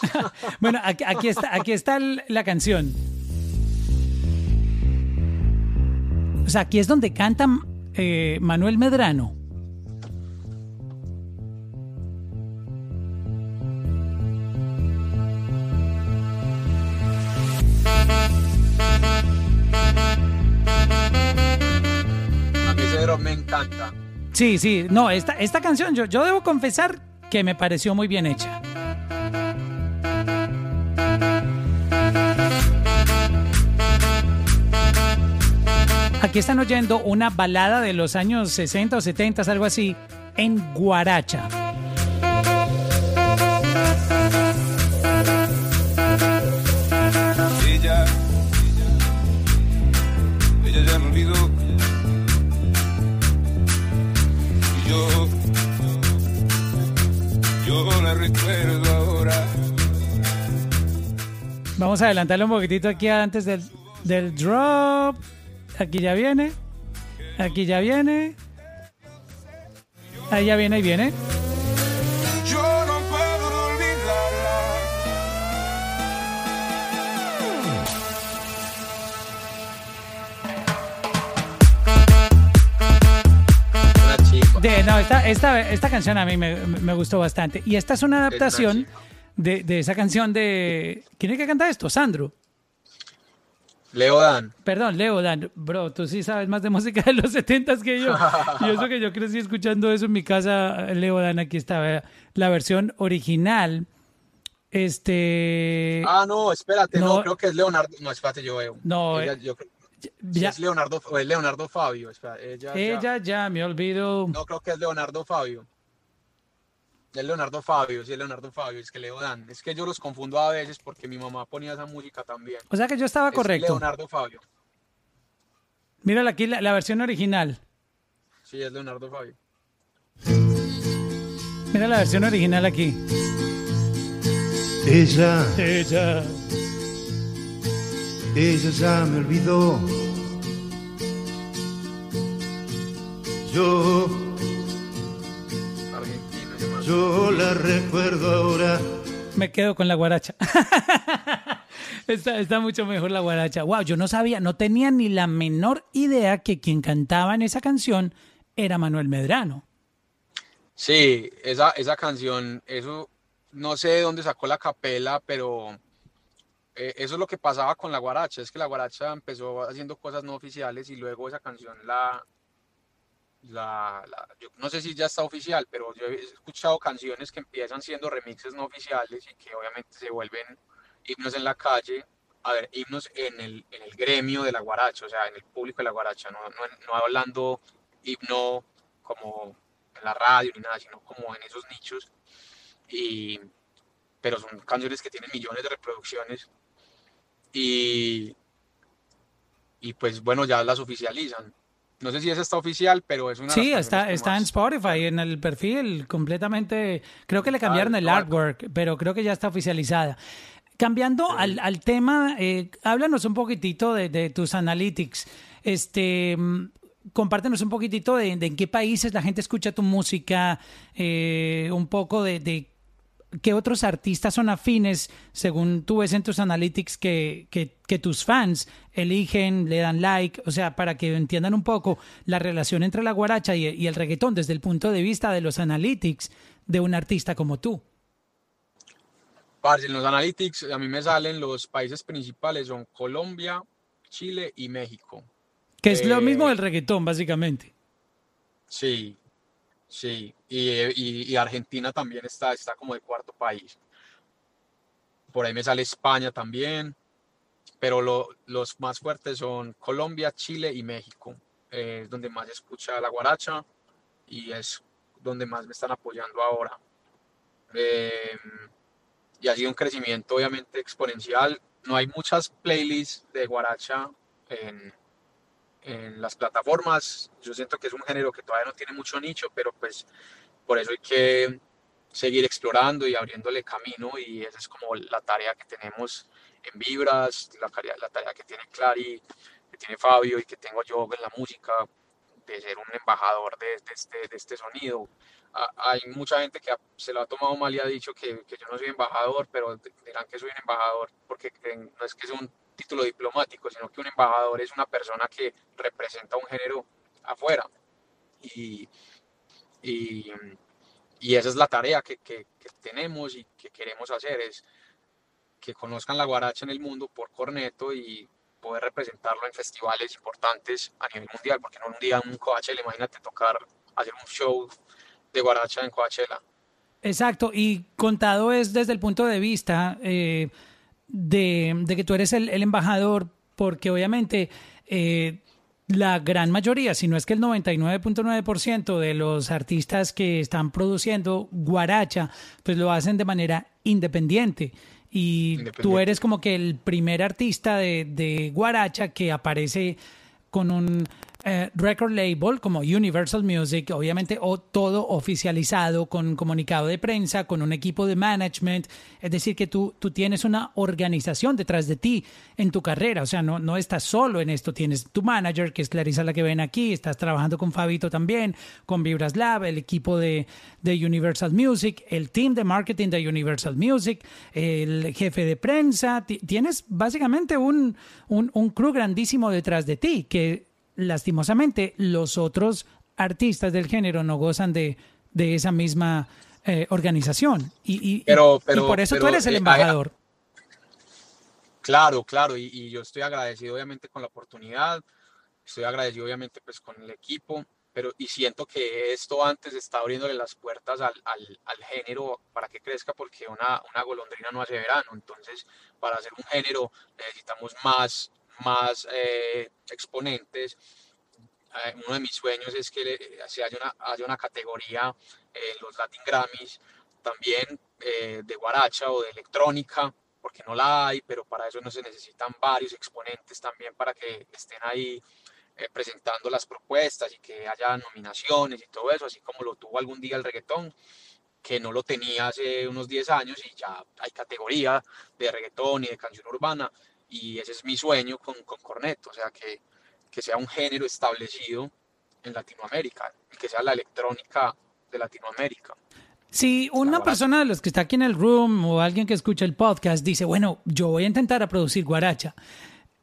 bueno, aquí, está, aquí está la canción. O sea, aquí es donde canta eh, Manuel Medrano. A mí me encanta. Sí, sí, no, esta, esta canción yo, yo debo confesar que me pareció muy bien hecha. Aquí están oyendo una balada de los años 60 o 70, algo así, en guaracha. Vamos a adelantarlo un poquitito aquí antes del, del drop. Aquí ya viene. Aquí ya viene. Ahí ya viene, ahí viene. Yo no puedo olvidarla. Una chica. De, no, esta, esta, esta canción a mí me, me gustó bastante. Y esta es una adaptación de, de esa canción de... ¿Quién es que canta esto? Sandro. Leo Dan. Perdón, Leo Dan. Bro, tú sí sabes más de música de los 70 que yo. y eso que yo crecí escuchando eso en mi casa, Leo Dan, aquí está la versión original. Este. Ah, no, espérate, no, creo que es Leonardo. No, espérate, yo veo. No, Ella, yo creo- sí, es Leonardo, o es Leonardo Fabio. ella, ya- ella ya me olvido. No, creo que es Leonardo Fabio. Es Leonardo Fabio, sí es Leonardo Fabio, es que Leo Dan. Es que yo los confundo a veces porque mi mamá ponía esa música también. O sea que yo estaba Es correcto. Leonardo Fabio. Mírala aquí, la, la versión original. Sí, es Leonardo Fabio. Mira la versión original aquí. Ella, Ella. ella ya me olvidó. Yo, yo la recuerdo ahora. Me quedo con la guaracha. está, está mucho mejor la guaracha. Wow, yo no sabía, no tenía ni la menor idea que quien cantaba en esa canción era Manuel Medrano. Sí, esa, esa canción, eso, no sé de dónde sacó la capela, pero eh, eso es lo que pasaba con la guaracha, es que la guaracha empezó haciendo cosas no oficiales y luego esa canción la, la, yo no sé si ya está oficial, pero yo he escuchado canciones que empiezan siendo remixes no oficiales y que obviamente se vuelven himnos en la calle, a ver, himnos en el, en el gremio de la guaracha, o sea, en el público de la guaracha, no, no, no hablando himno como en la radio ni nada, sino como en esos nichos. Y, pero son canciones que tienen millones de reproducciones y, y pues bueno, ya las oficializan. No sé si esa está oficial, pero es una Sí, está, está en Spotify, en el perfil completamente. Creo que le cambiaron el artwork, pero creo que ya está oficializada. Cambiando al, al tema, eh, háblanos un poquitito de, de tus analytics. Este, mm, compártenos un poquitito de, de en qué países la gente escucha tu música, eh, un poco de, de qué otros artistas son afines, según tú ves en tus analytics, que, que, que tus fans eligen, le dan like, o sea, para que entiendan un poco la relación entre la guaracha y, y el reggaetón desde el punto de vista de los analytics de un artista como tú. Parce, en los analytics a mí me salen los países principales, son Colombia, Chile y México. Que es lo Eh, mismo del reggaetón, básicamente. Sí, sí. Y, y- y Argentina también está, está como de cuarto país. Por ahí me sale España también. pero lo- los más fuertes son Colombia, Chile y México. eh, es donde más escucha la guaracha y es donde más me están apoyando ahora. Eh, y ha sido un crecimiento obviamente exponencial. No hay muchas playlists de guaracha en, en las plataformas. Yo siento que es un género que todavía no tiene mucho nicho, pero pues por eso hay que seguir explorando y abriéndole camino y esa es como la tarea que tenemos en Vibras, la, la tarea que tiene Clary, que tiene Fabio y que tengo yo en la música, de ser un embajador de, de este, de este sonido. A- Hay mucha gente que se lo ha tomado mal y ha dicho que, que yo no soy embajador, pero dirán que soy un embajador porque creen- no es que es un título diplomático, sino que un embajador es una persona que representa un género afuera. Y, y, esa es la tarea que, que- tenemos y que queremos hacer, es que conozcan la guaracha en el mundo por Corneto y poder representarlo en festivales importantes a nivel mundial, porque no un día un Coachella, imagínate tocar, hacer un show de guaracha en Coachella. Exacto, y contado es desde el punto de vista eh, de, de que tú eres el, el embajador, porque obviamente eh, la gran mayoría, si no es que el 99.9% de los artistas que están produciendo guaracha, pues lo hacen de manera independiente. Y tú eres como que el primer artista de, de guaracha que aparece con un eh, record label como Universal Music, obviamente o todo oficializado con un comunicado de prensa, con un equipo de management, es decir, que tú, tú tienes una organización detrás de ti en tu carrera, o sea, no, no estás solo en esto, tienes tu manager, que es Clarisa la que ven aquí, estás trabajando con Fabito también, con Vibras Lab, el equipo de, de Universal Music, el team de marketing de Universal Music, el jefe de prensa, ti- tienes básicamente un, un, un crew grandísimo detrás de ti, que lastimosamente los otros artistas del género no gozan de, de esa misma eh, organización. Y, y- Pero- y pero- por eso tú eres el eh, embajador. Claro, claro, y, y yo estoy agradecido obviamente con la oportunidad, estoy agradecido obviamente pues con el equipo, pero y siento que esto antes está abriéndole las puertas al, al, al género para que crezca, porque una, una golondrina no hace verano, entonces para hacer un género necesitamos más, más eh, exponentes. Eh, uno de mis sueños es que eh, se haya una, haya una categoría en los Latin Grammys también eh, de guaracha o de electrónica, porque no la hay, pero para eso no se necesitan varios exponentes también para que estén ahí eh, presentando las propuestas y que haya nominaciones y todo eso, así como lo tuvo algún día el reggaetón, que no lo tenía hace unos 10 años y ya hay categoría de reggaetón y de canción urbana, y ese es mi sueño con, con Corneto, o sea, que, que sea un género establecido en Latinoamérica y que sea la electrónica de Latinoamérica. Si una persona de los que está aquí en el room o alguien que escucha el podcast dice, bueno, yo voy a intentar a producir guaracha,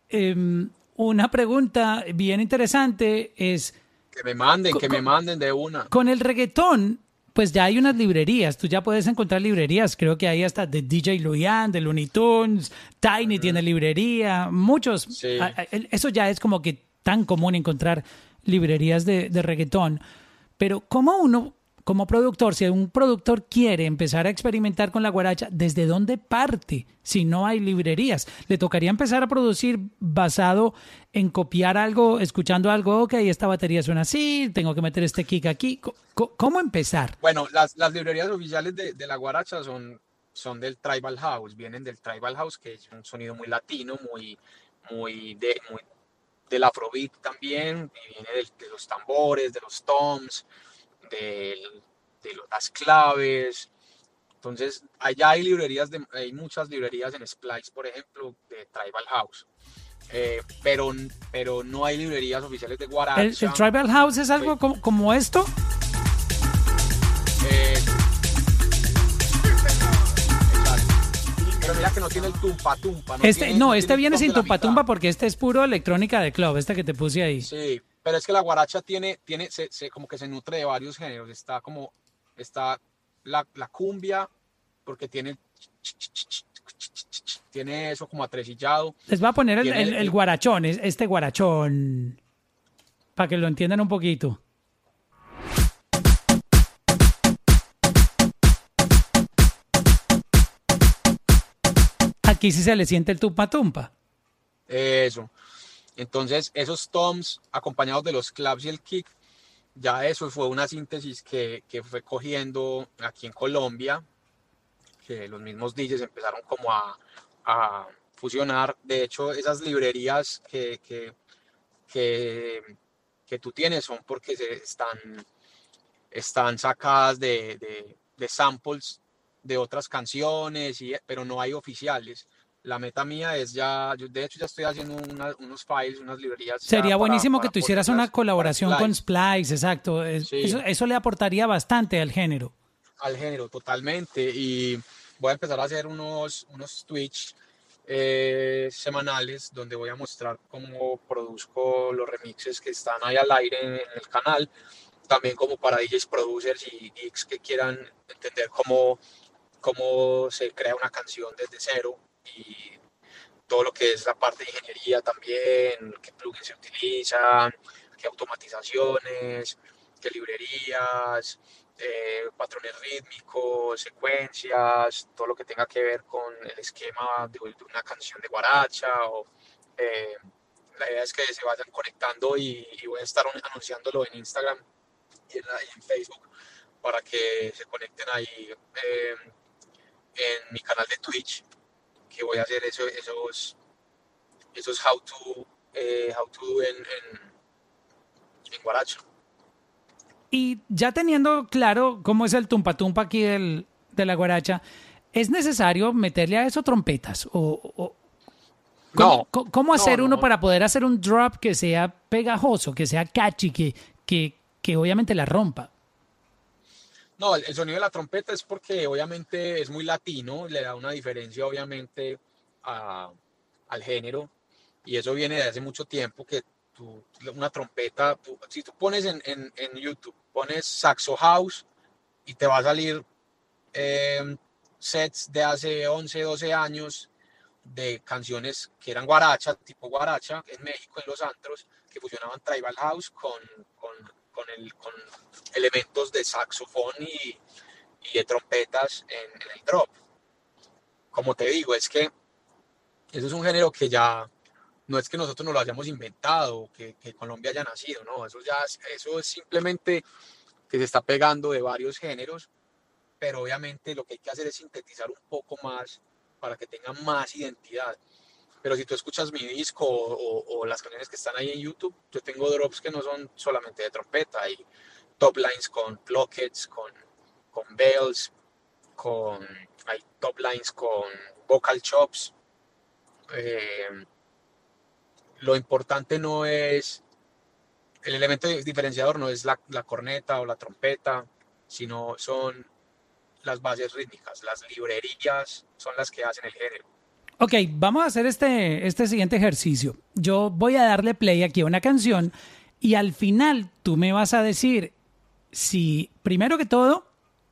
em, una pregunta bien interesante es, Que me manden, Co- que me manden de una. con el reggaetón, pues ya hay unas librerías, tú ya puedes encontrar librerías, creo que hay hasta de DJ Luyan, de Looney Tunes, Tiny tiene librería, muchos, Sí. a- a- eso ya es como que tan común encontrar librerías de, de reggaetón, pero ¿cómo uno, como productor, si un productor quiere empezar a experimentar con la guaracha, ¿desde dónde parte si no hay librerías? ¿Le tocaría empezar a producir basado en copiar algo, escuchando algo, ok, esta batería suena así, tengo que meter este kick aquí? ¿Cómo empezar? Bueno, las, las librerías oficiales de, de la guaracha son, son del Tribal House, vienen del Tribal House, que es un sonido muy latino, muy, muy, de, muy del afrobeat también, viene de los tambores, de los toms, de lo- las claves. Entonces, allá hay librerías, de, hay muchas librerías en Splice, por ejemplo, de Tribal House. Eh, pero, pero no hay librerías oficiales de guaracha. ¿El, el Tribal House es algo como, como esto? Eh. Pero mira que no tiene el tumpa tumpa. Este, tiene- no, este viene sin de tumpa tumba porque este es puro electrónica de club, esta que te puse ahí. Sí, pero es que la guaracha tiene, tiene, se, se- como que se nutre de varios géneros. Está como, está la, la cumbia, porque tiene, tiene eso como atresillado. Les voy a poner el, el- el- guarachón, es- este guarachón, para que lo entiendan un poquito. Aquí sí se le siente el tumpa tumpa. Eso. Entonces, esos toms acompañados de los claps y el kick, ya eso fue una síntesis que, que fue cogiendo aquí en Colombia, que los mismos DJs empezaron como a, a fusionar. De hecho, esas librerías que, que, que, que tú tienes son porque se están, están sacadas de, de, de samples de otras canciones, y, pero no hay oficiales. La meta mía es ya, yo de hecho ya estoy haciendo una- unos files, unas librerías. Sería buenísimo para que tú hicieras una colaboración con Splice. Exacto. Es- Sí. Eso, eso le aportaría bastante al género. al género totalmente y voy a empezar a hacer unos, unos Twitch eh, semanales donde voy a mostrar cómo produzco los remixes que están ahí al aire en el canal, también como para DJs, producers y geeks que quieran entender cómo, cómo se crea una canción desde cero y todo lo que es la parte de ingeniería también, qué plugins se utilizan, qué automatizaciones, qué librerías, eh, patrones rítmicos, secuencias, todo lo que tenga que ver con el esquema de, de una canción de guaracha. O, eh, la idea es que se vayan conectando y, y voy a estar un- anunciándolo en Instagram y en, y en Facebook para que se conecten ahí eh, en mi canal de Twitch, que voy a hacer eso- esos, esos how to, eh, how to do en, en, en guaracha. Y ya teniendo claro cómo es el tumpa tumpa aquí del, de la guaracha, ¿es necesario meterle a eso trompetas? ¿O, o- cómo, No, cómo no, hacer uno no. para poder hacer un drop que sea pegajoso, que sea catchy, que, que, que obviamente la rompa? No, el, sonido de la trompeta es porque obviamente es muy latino, le da una diferencia obviamente al género y eso viene de hace mucho tiempo que una trompeta, si tú pones en, en- en YouTube, pones Saxo House y te va a salir eh, sets de hace 11, 12 años de canciones que eran guaracha, tipo guaracha, en México, en los antros, que fusionaban tribal house con, con, con, el, con elementos de saxofón y, de trompetas en, en el drop. Como te digo, es que eso es un género que ya no es que nosotros nos lo hayamos inventado, que, que Colombia haya nacido, no, eso eso es simplemente que se está pegando de varios géneros, pero obviamente lo que hay que hacer es sintetizar un poco más para que tenga más identidad. Pero si tú escuchas mi disco o, las canciones que están ahí en YouTube, yo tengo drops que no son solamente de trompeta, hay top lines con clockets, con, con bells, con, hay top lines con vocal chops. Eh, lo importante no es, el elemento diferenciador no es la, la corneta o la trompeta, sino son las bases rítmicas, las librerías son las que hacen el género. Ok, vamos a hacer este, este siguiente ejercicio. Yo voy a darle play aquí a una canción y al final tú me vas a decir si, primero que todo,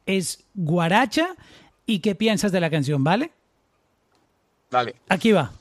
es guaracha y qué piensas de la canción, ¿vale? Dale. Aquí va.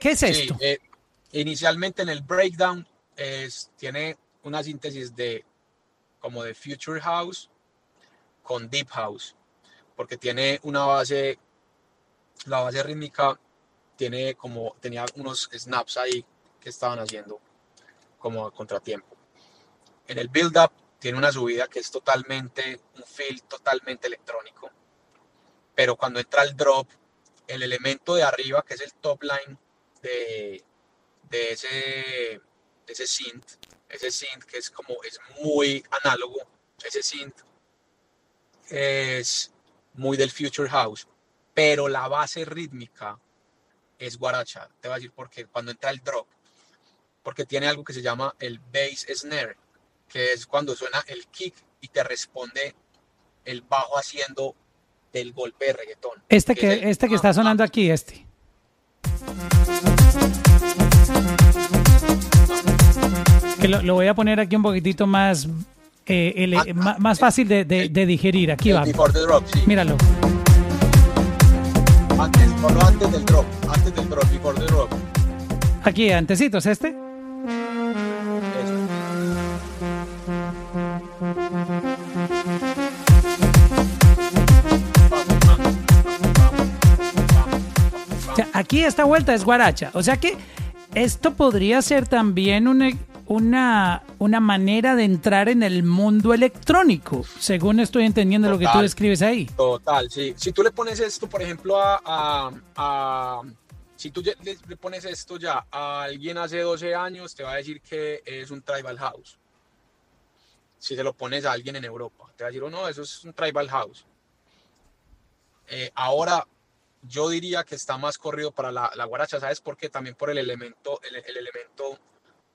¿Qué, es Sí, esto? eh, inicialmente en el breakdown es, tiene una síntesis de como de future house con deep house, porque tiene una base, la base rítmica tiene como, tenía unos snaps ahí que estaban haciendo como a contratiempo. En el build up tiene una subida que es totalmente, un feel totalmente electrónico. Pero cuando entra el drop, el elemento de arriba, que es el top line de, de ese, de ese synth, ese synth que es como, es muy análogo, ese synth es muy del Future House, pero la base rítmica es guaracha. Te voy a decir porque cuando entra el drop, porque tiene algo que se llama el bass snare, que es cuando suena el kick y te responde el bajo haciendo del golpe de reggaetón. Este es que, el este que ah, está ah. sonando aquí, este. Que lo, lo voy a poner aquí un poquitito más, eh, ele- Ah, ma- más fácil de, de- de digerir. Aquí el va. Before the drop, sí. Míralo. Antes, antes del drop, antes del drop, before the drop. Aquí, antecitos, este. Aquí esta vuelta es guaracha. O sea que esto podría ser también una, una, una manera de entrar en el mundo electrónico, según estoy entendiendo lo que tú Total. describes ahí. Total, sí. Si tú le pones esto, por ejemplo, a, a- a- si tú le, le pones esto ya a alguien hace 12 años, te va a decir que es un tribal house. Si se lo pones a alguien en Europa, te va a decir, oh no, eso es un tribal house. Eh, ahora, yo diría que está más corrido para la, la guaracha, ¿sabes por qué? También por el elemento, el, el elemento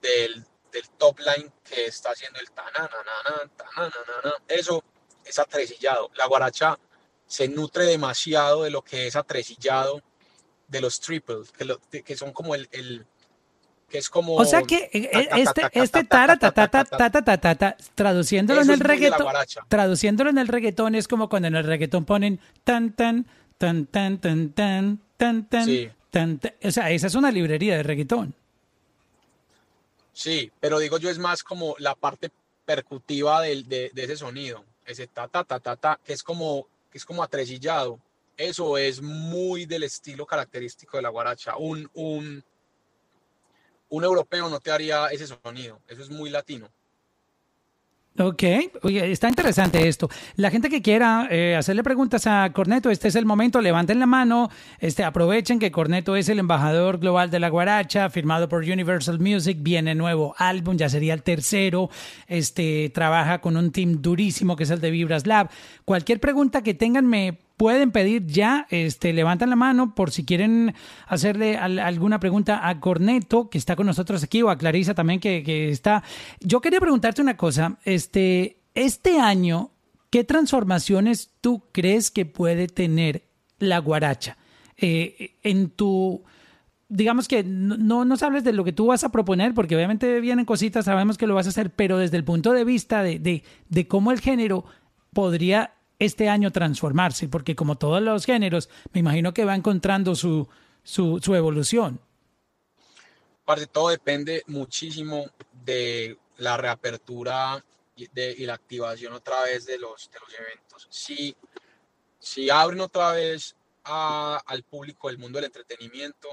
del, del, top line que está haciendo el tananana, tananana, eso es atresillado. La guaracha se nutre demasiado de lo que es atresillado de los triples, que, lo, que son como el, el que es como... O sea que este, este tara, ta, ta, ta, traduciéndolo en el reggaetón, traduciéndolo en el reggaetón es como cuando en el reggaetón ponen tan, tan, tan, tan, tan, tan, tan, tan, Sí. tan, tan. O sea, esa es una librería de reggaetón. Sí, pero digo yo es más como la parte percutiva del, de, de ese sonido, ese ta ta ta ta ta, que es como que es como atresillado. Eso es muy del estilo característico de la guaracha. Un, un, un europeo no te haría ese sonido. Eso es muy latino. Ok, oye, está interesante esto. La gente que quiera eh, hacerle preguntas a Corneto, este es el momento, levanten la mano, este, aprovechen que Corneto es el embajador global de la guaracha, firmado por Universal Music, viene nuevo álbum, ya sería el tercero, este, trabaja con un team durísimo que es el de Vibras Lab. Cualquier pregunta que tengan me pueden pedir ya, este, levantan la mano por si quieren hacerle al- alguna pregunta a Corneto, que está con nosotros aquí, o a Clarisa también, que, está. Yo quería preguntarte una cosa, este, este año, ¿qué transformaciones tú crees que puede tener la guaracha? Eh, en tu, digamos que no, no nos hables de lo que tú vas a proponer, porque obviamente vienen cositas, sabemos que lo vas a hacer, pero desde el punto de vista de, de, de cómo el género podría este año transformarse, porque como todos los géneros, me imagino que va encontrando su, su, su evolución. Parce, todo depende muchísimo de la reapertura y, de- y la activación otra vez de los, de los eventos. Si, si abren otra vez a- al público el mundo del entretenimiento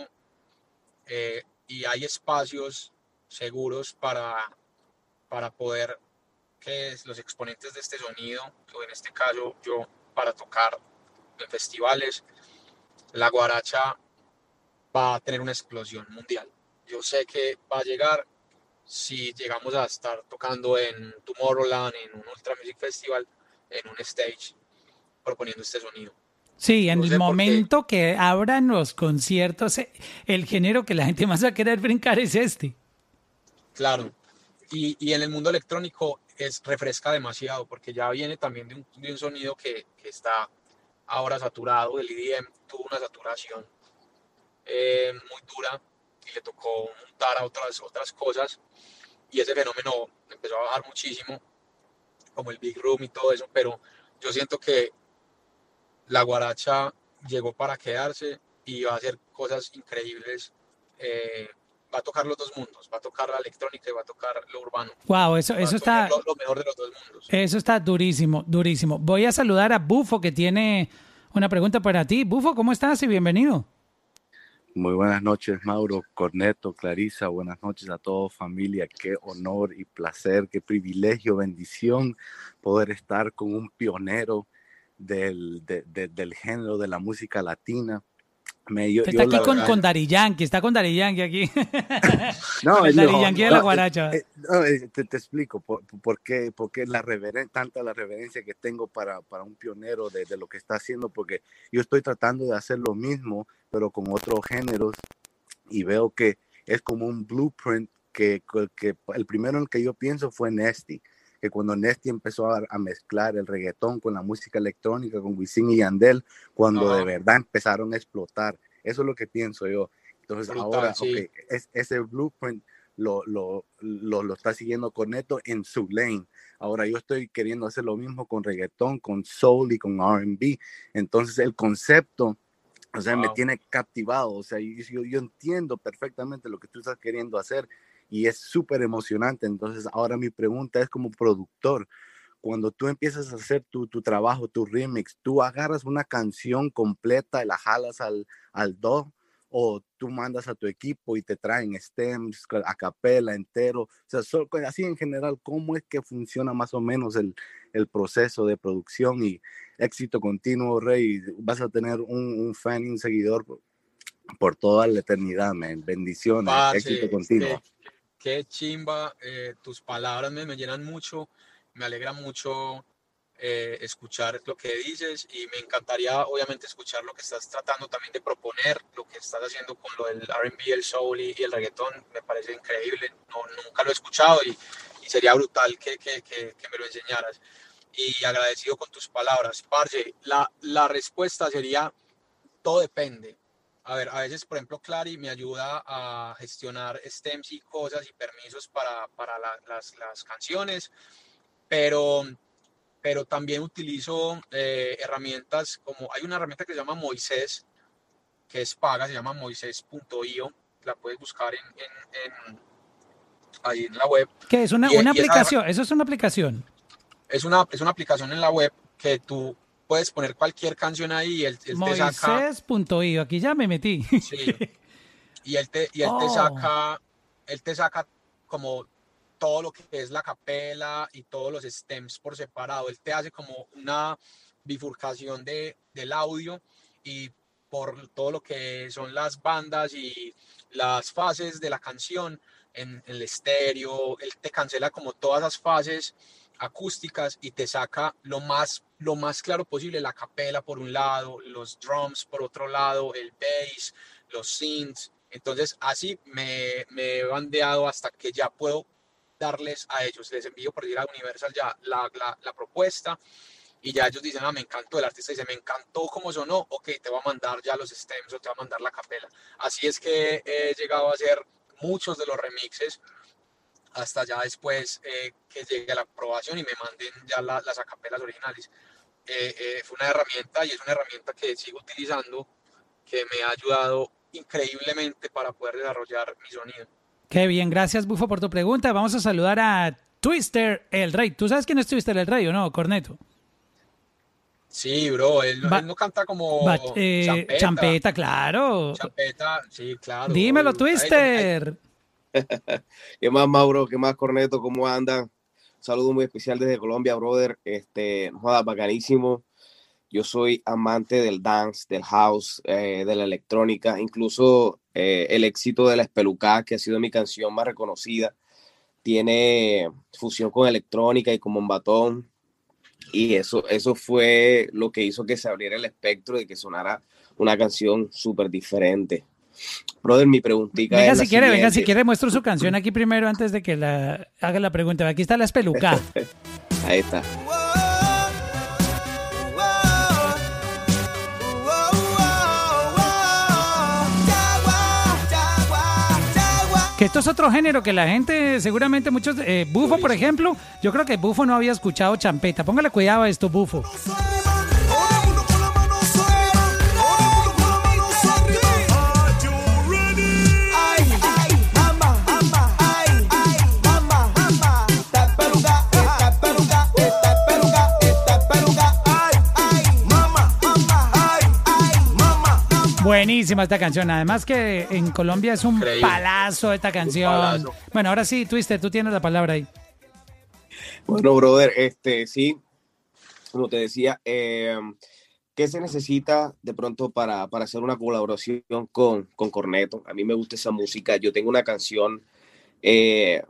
eh, y hay espacios seguros para, para poder que es- los exponentes de este sonido, o en este caso yo, para tocar en festivales, la guaracha va a tener una explosión mundial. Yo sé que va a llegar si llegamos a estar tocando en Tomorrowland, en un Ultra Music Festival, en un stage, proponiendo este sonido. Sí, en No el momento que abran los conciertos, eh, el género que la gente más va a querer brincar es este. Claro. Y, y en el mundo electrónico es, refresca demasiado porque ya viene también de un, sonido que, está ahora saturado. El EDM tuvo una saturación eh, muy dura y le tocó montar a otras, otras cosas y ese fenómeno empezó a bajar muchísimo, como el Big Room y todo eso, pero yo siento que la guaracha llegó para quedarse y va a hacer cosas increíbles. eh, va a tocar los dos mundos, va a tocar la electrónica y va a tocar lo urbano. Wow, eso, eso está, lo, lo mejor de los dos mundos. eso está durísimo, durísimo. Voy a saludar a Bufo que tiene una pregunta para ti. Bufo, ¿cómo estás y bienvenido? Muy buenas noches, Mauro, Corneto, Clarisa, buenas noches a todos, familia. Qué honor y placer, qué privilegio, bendición poder estar con un pionero del, de- de- del género de la música latina. Me, Está yo aquí con, verdad- con Dari Yankee, está con Dari Yankee aquí. No, el no, Daddy Yankee de la no, guaracha. eh, eh, no, eh, te, te explico por, por qué, por qué la reveren- tanta la reverencia que tengo para, para un pionero de, de lo que está haciendo, porque yo estoy tratando de hacer lo mismo, pero con otros géneros, y veo que es como un blueprint que, que el primero en el que yo pienso fue Nesty, que cuando Nesty empezó a, a mezclar el reggaetón con la música electrónica, con Wisin y Yandel, cuando de verdad empezaron a explotar. Eso es lo que pienso yo. Entonces Brutal, ahora, sí. ok, es, ese blueprint lo, lo, lo, lo está siguiendo Corneto en su lane. Ahora yo estoy queriendo hacer lo mismo con reggaetón, con soul y con RB. Entonces el concepto, o sea, me Wow. tiene captivado. O sea, yo, yo entiendo perfectamente lo que tú estás queriendo hacer y es súper emocionante. Entonces ahora mi pregunta es como productor. Cuando tú empiezas a hacer tu, tu trabajo, tu remix, tú agarras una canción completa y la jalas al, al do o tú mandas a tu equipo y te traen stems, a capela entero, o sea, so- así en general, ¿cómo es que funciona más o menos el, el proceso de producción y éxito continuo, Rey? Vas a tener un, un fan y un seguidor por, por toda la eternidad, man. Bendiciones, Parce, éxito continuo. Qué chimba, eh, tus palabras me, llenan mucho, me alegra mucho eh, escuchar lo que dices y me encantaría obviamente escuchar lo que estás tratando también de proponer, lo que estás haciendo con lo del R&B, el soul y, el reggaetón, me parece increíble, no, nunca lo he escuchado y, y sería brutal que, que me lo enseñaras. Y agradecido con tus palabras. Parce, la, la respuesta sería, todo depende. A ver, a veces, por ejemplo, Clary me ayuda a gestionar stems y cosas y permisos para, para la- las, las canciones, pero, pero también utilizo eh, herramientas como, hay una herramienta que se llama Moisés, que es paga, se llama moisés.io, la puedes buscar en, en- en- ahí en la web. ¿Qué es una, Y- una y esa- aplicación? Eso es una aplicación. Es una, es una aplicación en la web que tú puedes poner cualquier canción ahí y él, él te saca... Moisés.io, aquí ya me metí. Sí. Y él te, y él te Oh. saca, él te saca como todo lo que es la capela y todos los stems por separado. Él te hace como una bifurcación de, del audio y por todo lo que son las bandas y las fases de la canción en, en el estéreo, él te cancela como todas las fases acústicas y te saca lo más, lo más claro posible, la capela por un lado, los drums por otro lado, el bass, los synths. Entonces así me, me he bandeado hasta que ya puedo darles a ellos, les envío por decir a Universal ya la, la, propuesta y ya ellos dicen, ah, me encantó, el artista dice, me encantó cómo sonó, ok, te voy a mandar ya los stems o te voy a mandar la capela. Así es que he llegado a hacer muchos de los remixes hasta ya después eh, que llegue la aprobación y me manden ya la- las acapelas originales. Eh, eh, fue una herramienta y es una herramienta que sigo utilizando que me ha ayudado increíblemente para poder desarrollar mi sonido. Qué bien, gracias Bufo por tu pregunta. Vamos a saludar a Twister el Rey. ¿Tú sabes quién es Twister el Rey o no, Corneto? Sí, bro, él, no canta como champeta. champeta, claro. Champeta, sí, claro. Dímelo. Ay, Twister. ¿Qué más, Mauro? ¿Qué más, Corneto? ¿Cómo andan? Saludo muy especial desde Colombia, brother. Este, joda, bacanísimo. Yo soy amante del dance, del house, eh, de la electrónica, incluso eh, el éxito de la espelucada, que ha sido mi canción más reconocida, tiene fusión con electrónica y con bombatón. Y eso, eso fue lo que hizo que se abriera el espectro de que sonara una canción súper diferente. Brother, mi preguntita Venga es si quiere, venga si quiere, muestro su canción aquí primero antes de que la haga la pregunta. Aquí está la espeluca. Ahí está. Que esto es otro género que la gente, seguramente muchos, eh, Bufo por ejemplo, yo creo que Bufo no había escuchado champeta. Póngale cuidado a esto, Bufo. Buenísima esta canción. Además que en Colombia es un Increíble. palazo esta canción. palazo. Bueno, ahora sí, Twister, tú tienes la palabra ahí. Bueno, brother, este sí, como te decía, eh, ¿qué se necesita de pronto para, para hacer una colaboración con, con Corneto? A mí me gusta esa música. Yo tengo una canción eh,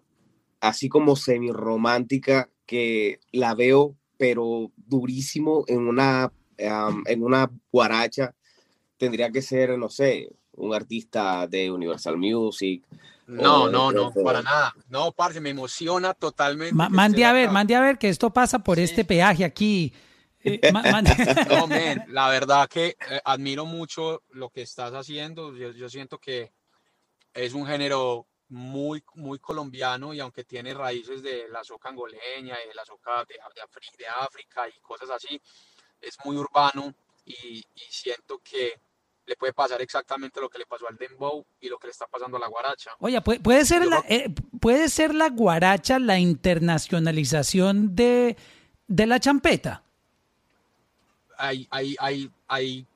así como semi romántica que la veo, pero durísimo en una, um, en una guaracha. Tendría que ser, no sé, un artista de Universal Music. No, no, no, para nada. No, parce, me emociona totalmente. Ma- mande a ver, acá. mande a ver que esto pasa por Sí. este peaje aquí. Eh, ma- No, men, la verdad que eh, admiro mucho lo que estás haciendo. Yo, yo siento que es un género muy, muy colombiano y aunque tiene raíces de la soca angoleña y de la soca de, de de África y cosas así, es muy urbano y, y siento que le puede pasar exactamente lo que le pasó al dembow y lo que le está pasando a la guaracha. Oye, ¿puede, puede ser Yo la, eh, puede ser la guaracha la internacionalización de, de la champeta. hay, hay, hay, hay,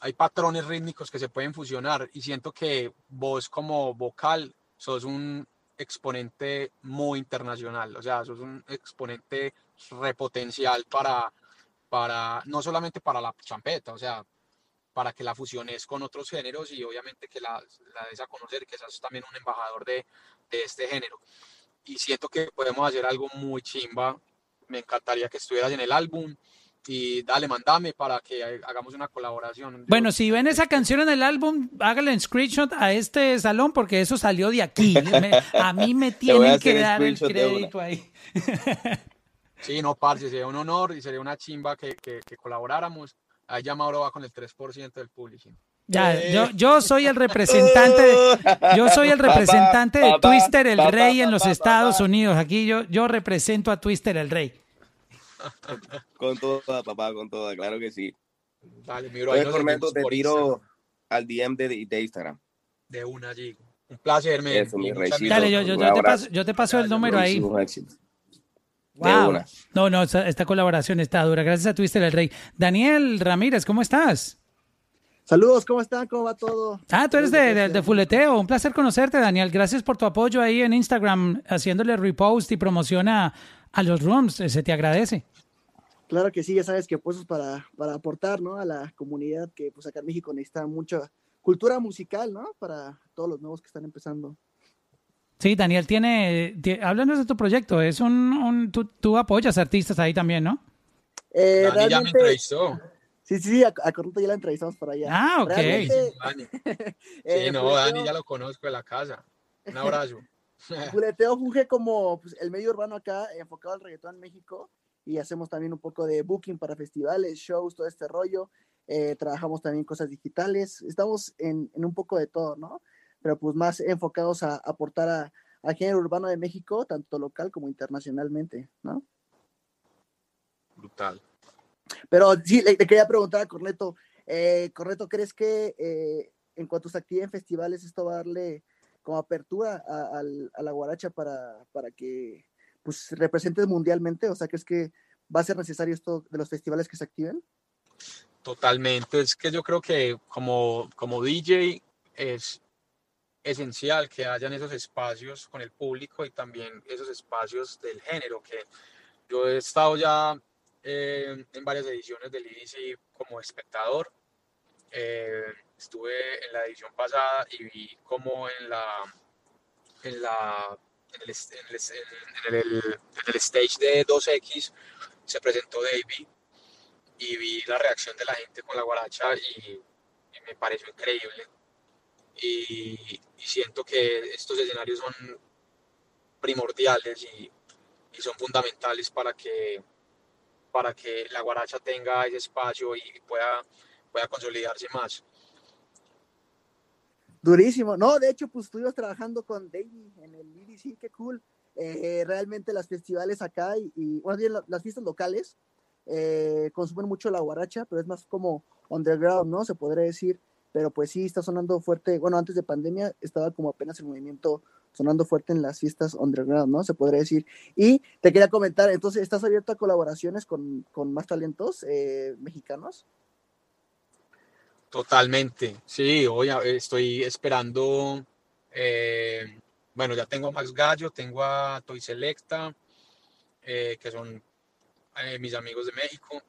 hay patrones rítmicos que se pueden fusionar y siento que vos como vocal sos un exponente muy internacional, o sea, sos un exponente repotencial para, para, no solamente para la champeta, o sea, para que la fusiones con otros géneros y obviamente que la, la des a conocer, que seas también un embajador de, de este género. Y siento que podemos hacer algo muy chimba. Me encantaría que estuvieras en el álbum y dale, mandame para que ha- hagamos una colaboración. Yo- Bueno, si ven esa canción en el álbum, háganle en screenshot a este salón porque eso salió de aquí. Me- a mí me tienen que dar el crédito ahí. Sí, no, parce, sería un honor y sería una chimba que, que, que colaboráramos. Ahí ya Mauro va con el 3% del publishing. Ya, Eh. yo, yo soy el representante, yo soy el representante de Twister el Rey en los Estados. Unidos. Aquí yo, yo represento a Twister el Rey. Con toda, papá, con toda, claro que sí. Dale, mi bro, ahí Oye, seguimos te por tiro al DM de, de Instagram. de una allí. Un placer, men. Eso, mi Y muchas reycito. Dale, yo, yo, te paso, yo te paso el número ahí. De Wow. No, no, esta, esta colaboración está dura. Gracias a Twister el Rey. Daniel Ramírez, ¿cómo estás? Saludos, ¿cómo están? ¿Cómo va todo? Ah, tú eres de, de, Fuleteo. Un placer conocerte, Daniel. Gracias por tu apoyo ahí en Instagram, haciéndole repost y promoción a, a los rooms. Eh, Se te agradece. Claro que sí, ya sabes que pues es para, para aportar, ¿no? A la comunidad que pues acá en México necesita mucha cultura musical, ¿no? Para todos los nuevos que están empezando. Sí, Daniel tiene. tie- háblanos de tu proyecto. Es un. un- tú, tú apoyas artistas ahí también, ¿no? Eh, Dani ya me entrevistó. Sí, sí, sí, a, a ya la entrevistamos por allá. Ah, ok. Realmente, Dani. eh, Sí, no, Fuleteo- Dani ya lo conozco de la casa. Un abrazo. Fuleteo funge como pues, el medio urbano acá, enfocado al reggaetón en México, y hacemos también un poco de booking para festivales, shows, todo este rollo. Eh, trabajamos también cosas digitales, estamos en, en un poco de todo, ¿no? Pero pues más enfocados a aportar a, al género urbano de México, tanto local como internacionalmente, ¿no? Brutal. Pero sí, le, le quería preguntar a Corneto, eh, Corneto, ¿crees que eh, en cuanto a su actividad en festivales esto va a darle como apertura a, a la guaracha para, para que pues representes mundialmente? O sea, ¿crees que va a ser necesario esto de los festivales que se activen? Totalmente. Es que yo creo que como, como DJ es esencial que hayan esos espacios con el público y también esos espacios del género, que yo he estado ya eh, en varias ediciones del IDC como espectador. Eh, estuve en la edición pasada y vi como en la en la en el, en el, en el- en el stage de 2X se presentó Davey y vi la reacción de la gente con la guaracha y, y me pareció increíble. Y, siento que estos escenarios son primordiales y, y son fundamentales para que, para que la guaracha tenga ese espacio y pueda, pueda consolidarse más. Durísimo. No, de hecho, pues estuvimos trabajando con Davey en el EDC, qué cool. Eh, realmente las festivales acá y, bueno, las fiestas locales eh, consumen mucho la guaracha, pero es más como underground, ¿no? Se podría decir. Pero pues sí, está sonando fuerte. Bueno, antes de pandemia estaba como apenas el movimiento sonando fuerte en las fiestas underground, ¿no? Se podría decir. Y te quería comentar, entonces, ¿estás abierto a colaboraciones con, con más talentos eh, mexicanos? Totalmente, sí, hoy estoy esperando, eh, bueno, ya tengo a Max Gallo, tengo a Toy Selecta, eh, que son eh, mis amigos de México,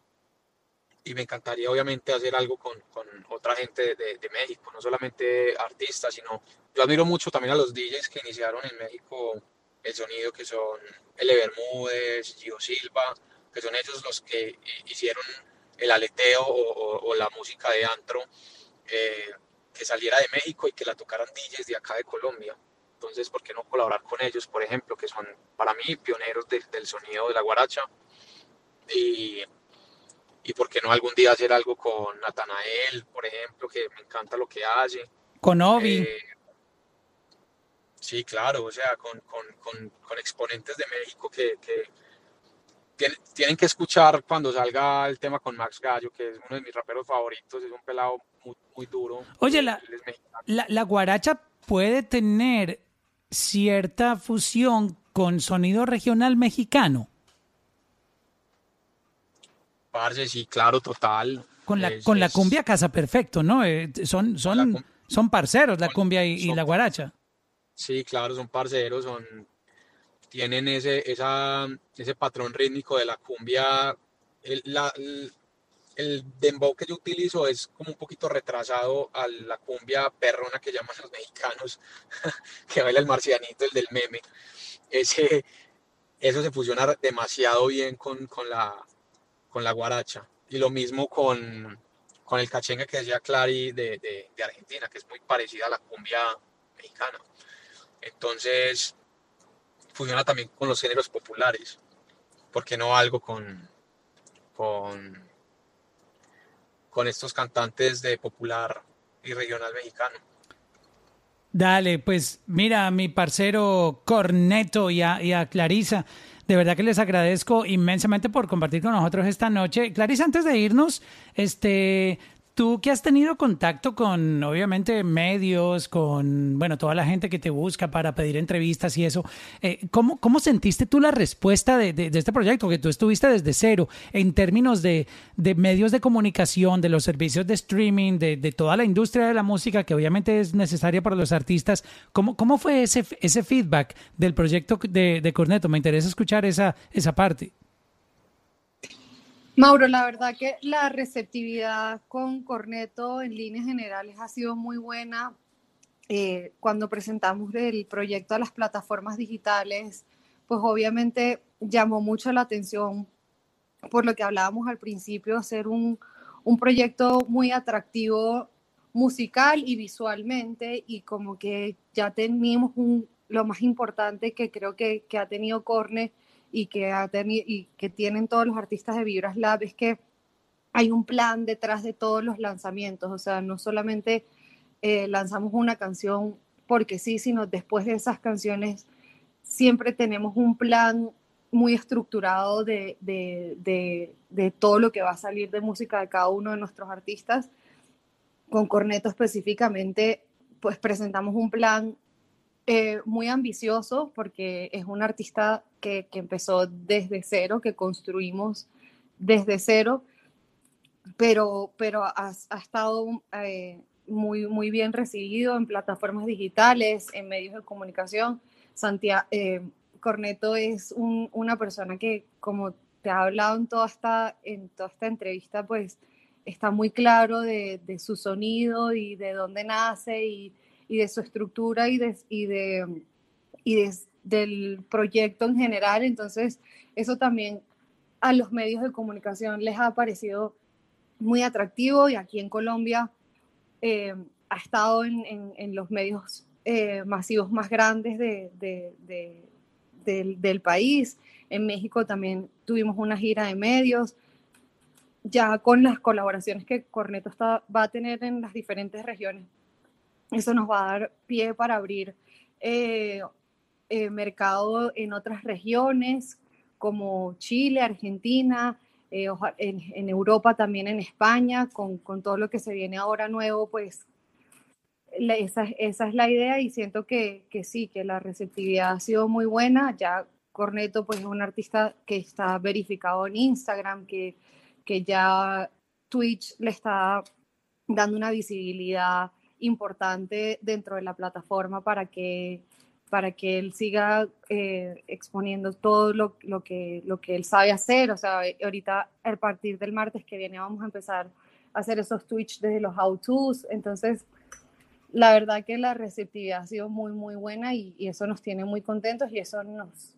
y me encantaría obviamente hacer algo con, con otra gente de, de, México, no solamente artistas, sino yo admiro mucho también a los DJs que iniciaron en México el sonido, que son L. Bermúdez, Gio Silva, que son ellos los que hicieron el aleteo o, o, la música de antro eh, que saliera de México y que la tocaran DJs de acá de Colombia. Entonces, ¿por qué no colaborar con ellos, por ejemplo, que son para mí pioneros de, del sonido de la guaracha? Y, y por qué no algún día hacer algo con Natanael, por ejemplo, que me encanta lo que hace. Con Obi. Eh, sí, claro, o sea, con, con, con, con exponentes de México que, que tienen que escuchar cuando salga el tema con Max Gallo, que es uno de mis raperos favoritos, es un pelado muy, muy duro. Oye, la, la, la, guaracha puede tener cierta fusión con sonido regional mexicano. Parce, sí, claro, total. Con la, con la cumbia casa perfecto, ¿no? Eh, son, son, son parceros la cumbia y, y la guaracha. Sí, claro, son parceros, son tienen ese, esa, ese patrón rítmico de la cumbia. El, la, el, dembow que yo utilizo es como un poquito retrasado a la cumbia perrona que llaman los mexicanos, que baila el marcianito, el del meme. Ese, eso se fusiona demasiado bien con, con, la, con la guaracha. Y lo mismo con, con el cachengue que decía Clary de, de, de Argentina, que es muy parecida a la cumbia mexicana. Entonces, funciona también con los géneros populares. ¿Por qué no algo con, con, con estos cantantes de popular y regional mexicano? Dale, pues mira, mi parcero Corneto y a, y a Clarisa, de verdad que les agradezco inmensamente por compartir con nosotros esta noche. Clarisa, antes de irnos, este, Tú que has tenido contacto con, obviamente, medios, con, bueno, toda la gente que te busca para pedir entrevistas y eso, eh, ¿cómo, ¿cómo, sentiste tú la respuesta de, de, este proyecto? Que tú estuviste desde cero en términos de, de medios de comunicación, de los servicios de streaming, de, toda la industria de la música que obviamente es necesaria para los artistas. ¿Cómo, cómo fue ese, ese feedback del proyecto de, Corneto? Me interesa escuchar esa, esa parte. Mauro, la verdad que la receptividad con Corneto en líneas generales ha sido muy buena. Eh, cuando presentamos el proyecto a las plataformas digitales, pues obviamente llamó mucho la atención por lo que hablábamos al principio, hacer un, un proyecto muy atractivo musical y visualmente y como que ya teníamos lo más importante que creo que, que ha tenido Corne y que, ha y que tienen todos los artistas de Vibras Lab es que hay un plan detrás de todos los lanzamientos, o sea, no solamente eh, lanzamos una canción porque sí, sino después de esas canciones siempre tenemos un plan muy estructurado de, de, de, de, todo lo que va a salir de música de cada uno de nuestros artistas. Con Corneto específicamente, pues presentamos un plan eh, muy ambicioso porque es un artista que, que, empezó desde cero, que construimos desde cero, pero, pero ha, ha estado eh, muy, muy bien recibido en plataformas digitales, en medios de comunicación. Santiago, eh, Corneto es un, una persona que, como te ha hablado en toda esta, en toda esta entrevista, pues está muy claro de, de su sonido y de dónde nace y y de su estructura y, de, y, de, y del proyecto en general. Entonces, eso también a los medios de comunicación les ha parecido muy atractivo y aquí en Colombia eh, ha estado en, en, los medios eh, masivos más grandes de, de, de, del, del país. En México también tuvimos una gira de medios ya con las colaboraciones que Corneto está, va a tener en las diferentes regiones eso nos va a dar pie para abrir eh, eh, mercado en otras regiones como Chile, Argentina, eh, en, en, Europa también en España, con, con, todo lo que se viene ahora nuevo, pues la, esa, esa, es la idea y siento que, que, sí, que la receptividad ha sido muy buena. Ya Corneto pues es un artista que está verificado en Instagram, que, que ya Twitch le está dando una visibilidad importante dentro de la plataforma para que, para que él siga eh, exponiendo todo lo, lo, que, lo que él sabe hacer. O sea, ahorita a partir del martes que viene vamos a empezar a hacer esos Twitch desde los how-tos. Entonces, la verdad que la receptividad ha sido muy, muy buena y, eso nos tiene muy contentos y eso nos,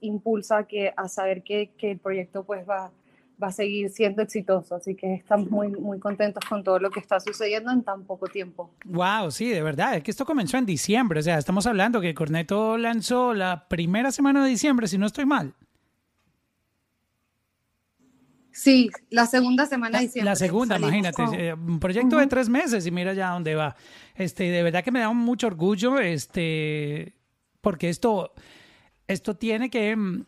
impulsa a, a saber que, que el proyecto pues va, va a seguir siendo exitoso. Así que estamos muy, muy contentos con todo lo que está sucediendo en tan poco tiempo. Wow, sí, de verdad. Es que esto comenzó en diciembre. O sea, estamos hablando que Corneto lanzó la primera semana de diciembre, si no estoy mal. Sí, la segunda semana de diciembre. La segunda, salimos imagínate. con- eh, Un proyecto de tres meses y mira ya dónde va. Este, de verdad que me da mucho orgullo, este, porque esto, esto tiene que mm,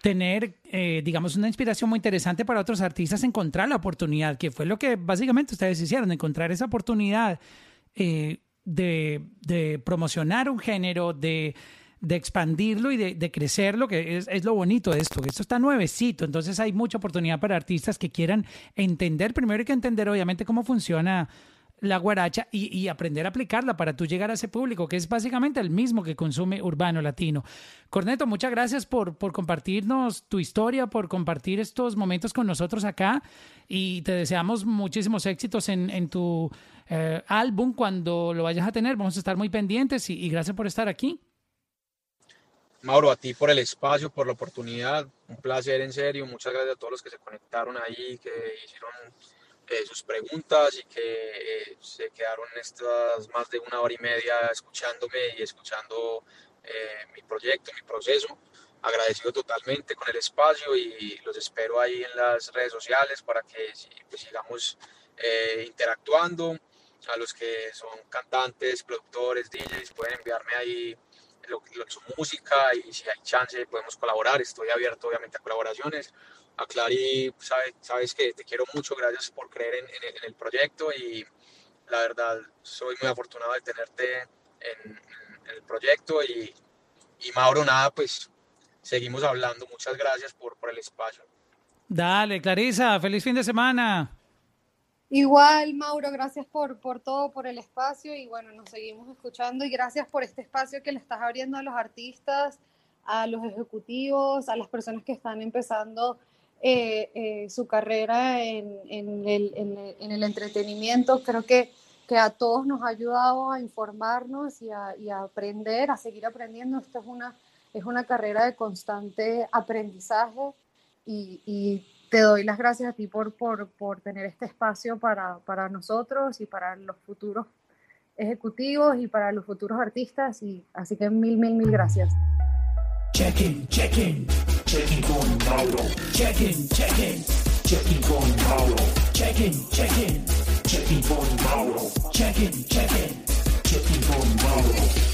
tener, eh, digamos, una inspiración muy interesante para otros artistas encontrar la oportunidad, que fue lo que básicamente ustedes hicieron, encontrar esa oportunidad eh, de, de promocionar un género, de, de expandirlo y de, de crecerlo, que es, es lo bonito de esto, que esto está nuevecito, entonces hay mucha oportunidad para artistas que quieran entender, primero hay que entender obviamente cómo funciona la guaracha y, y aprender a aplicarla para tú llegar a ese público, que es básicamente el mismo que consume urbano latino. Corneto, muchas gracias por, por compartirnos tu historia, por compartir estos momentos con nosotros acá y te deseamos muchísimos éxitos en, en tu eh, álbum cuando lo vayas a tener. Vamos a estar muy pendientes y, y gracias por estar aquí. Mauro, a ti por el espacio, por la oportunidad, un placer en serio, muchas gracias a todos los que se conectaron ahí, que hicieron eh, sus preguntas y que eh, se quedaron estas más de una hora y media escuchándome y escuchando eh, mi proyecto, mi proceso. Agradecido totalmente con el espacio y los espero ahí en las redes sociales para que pues, sigamos eh, interactuando. A los que son cantantes, productores, DJs, pueden enviarme ahí lo, lo- su música y si hay chance podemos colaborar. Estoy abierto obviamente a colaboraciones. A Clary, sabe- sabes que te quiero mucho, gracias por creer en, en el- en el proyecto y la verdad soy muy afortunado de tenerte en, en el proyecto y, y Mauro, nada, pues seguimos hablando. Muchas gracias por, por el espacio. Dale, Clarisa, feliz fin de semana. Igual, Mauro, gracias por, por todo, por el espacio y bueno, nos seguimos escuchando y gracias por este espacio que le estás abriendo a los artistas, a los ejecutivos, a las personas que están empezando eh, eh, su carrera en, el, en el- en el entretenimiento. Creo que, que a todos nos ha ayudado a informarnos y a, aprender, a seguir aprendiendo. Esto es una, es una carrera de constante aprendizaje y, te doy las gracias a ti por, por, por tener este espacio para, para nosotros y para los futuros ejecutivos y para los futuros artistas. Y así que mil, mil, mil gracias. Check-in, check-in, check-in con Mauro. Check-in, check-in, check-in con Mauro. Check-in, check-in, check-in con Mauro. Check-in, check-in, check-in con Mauro.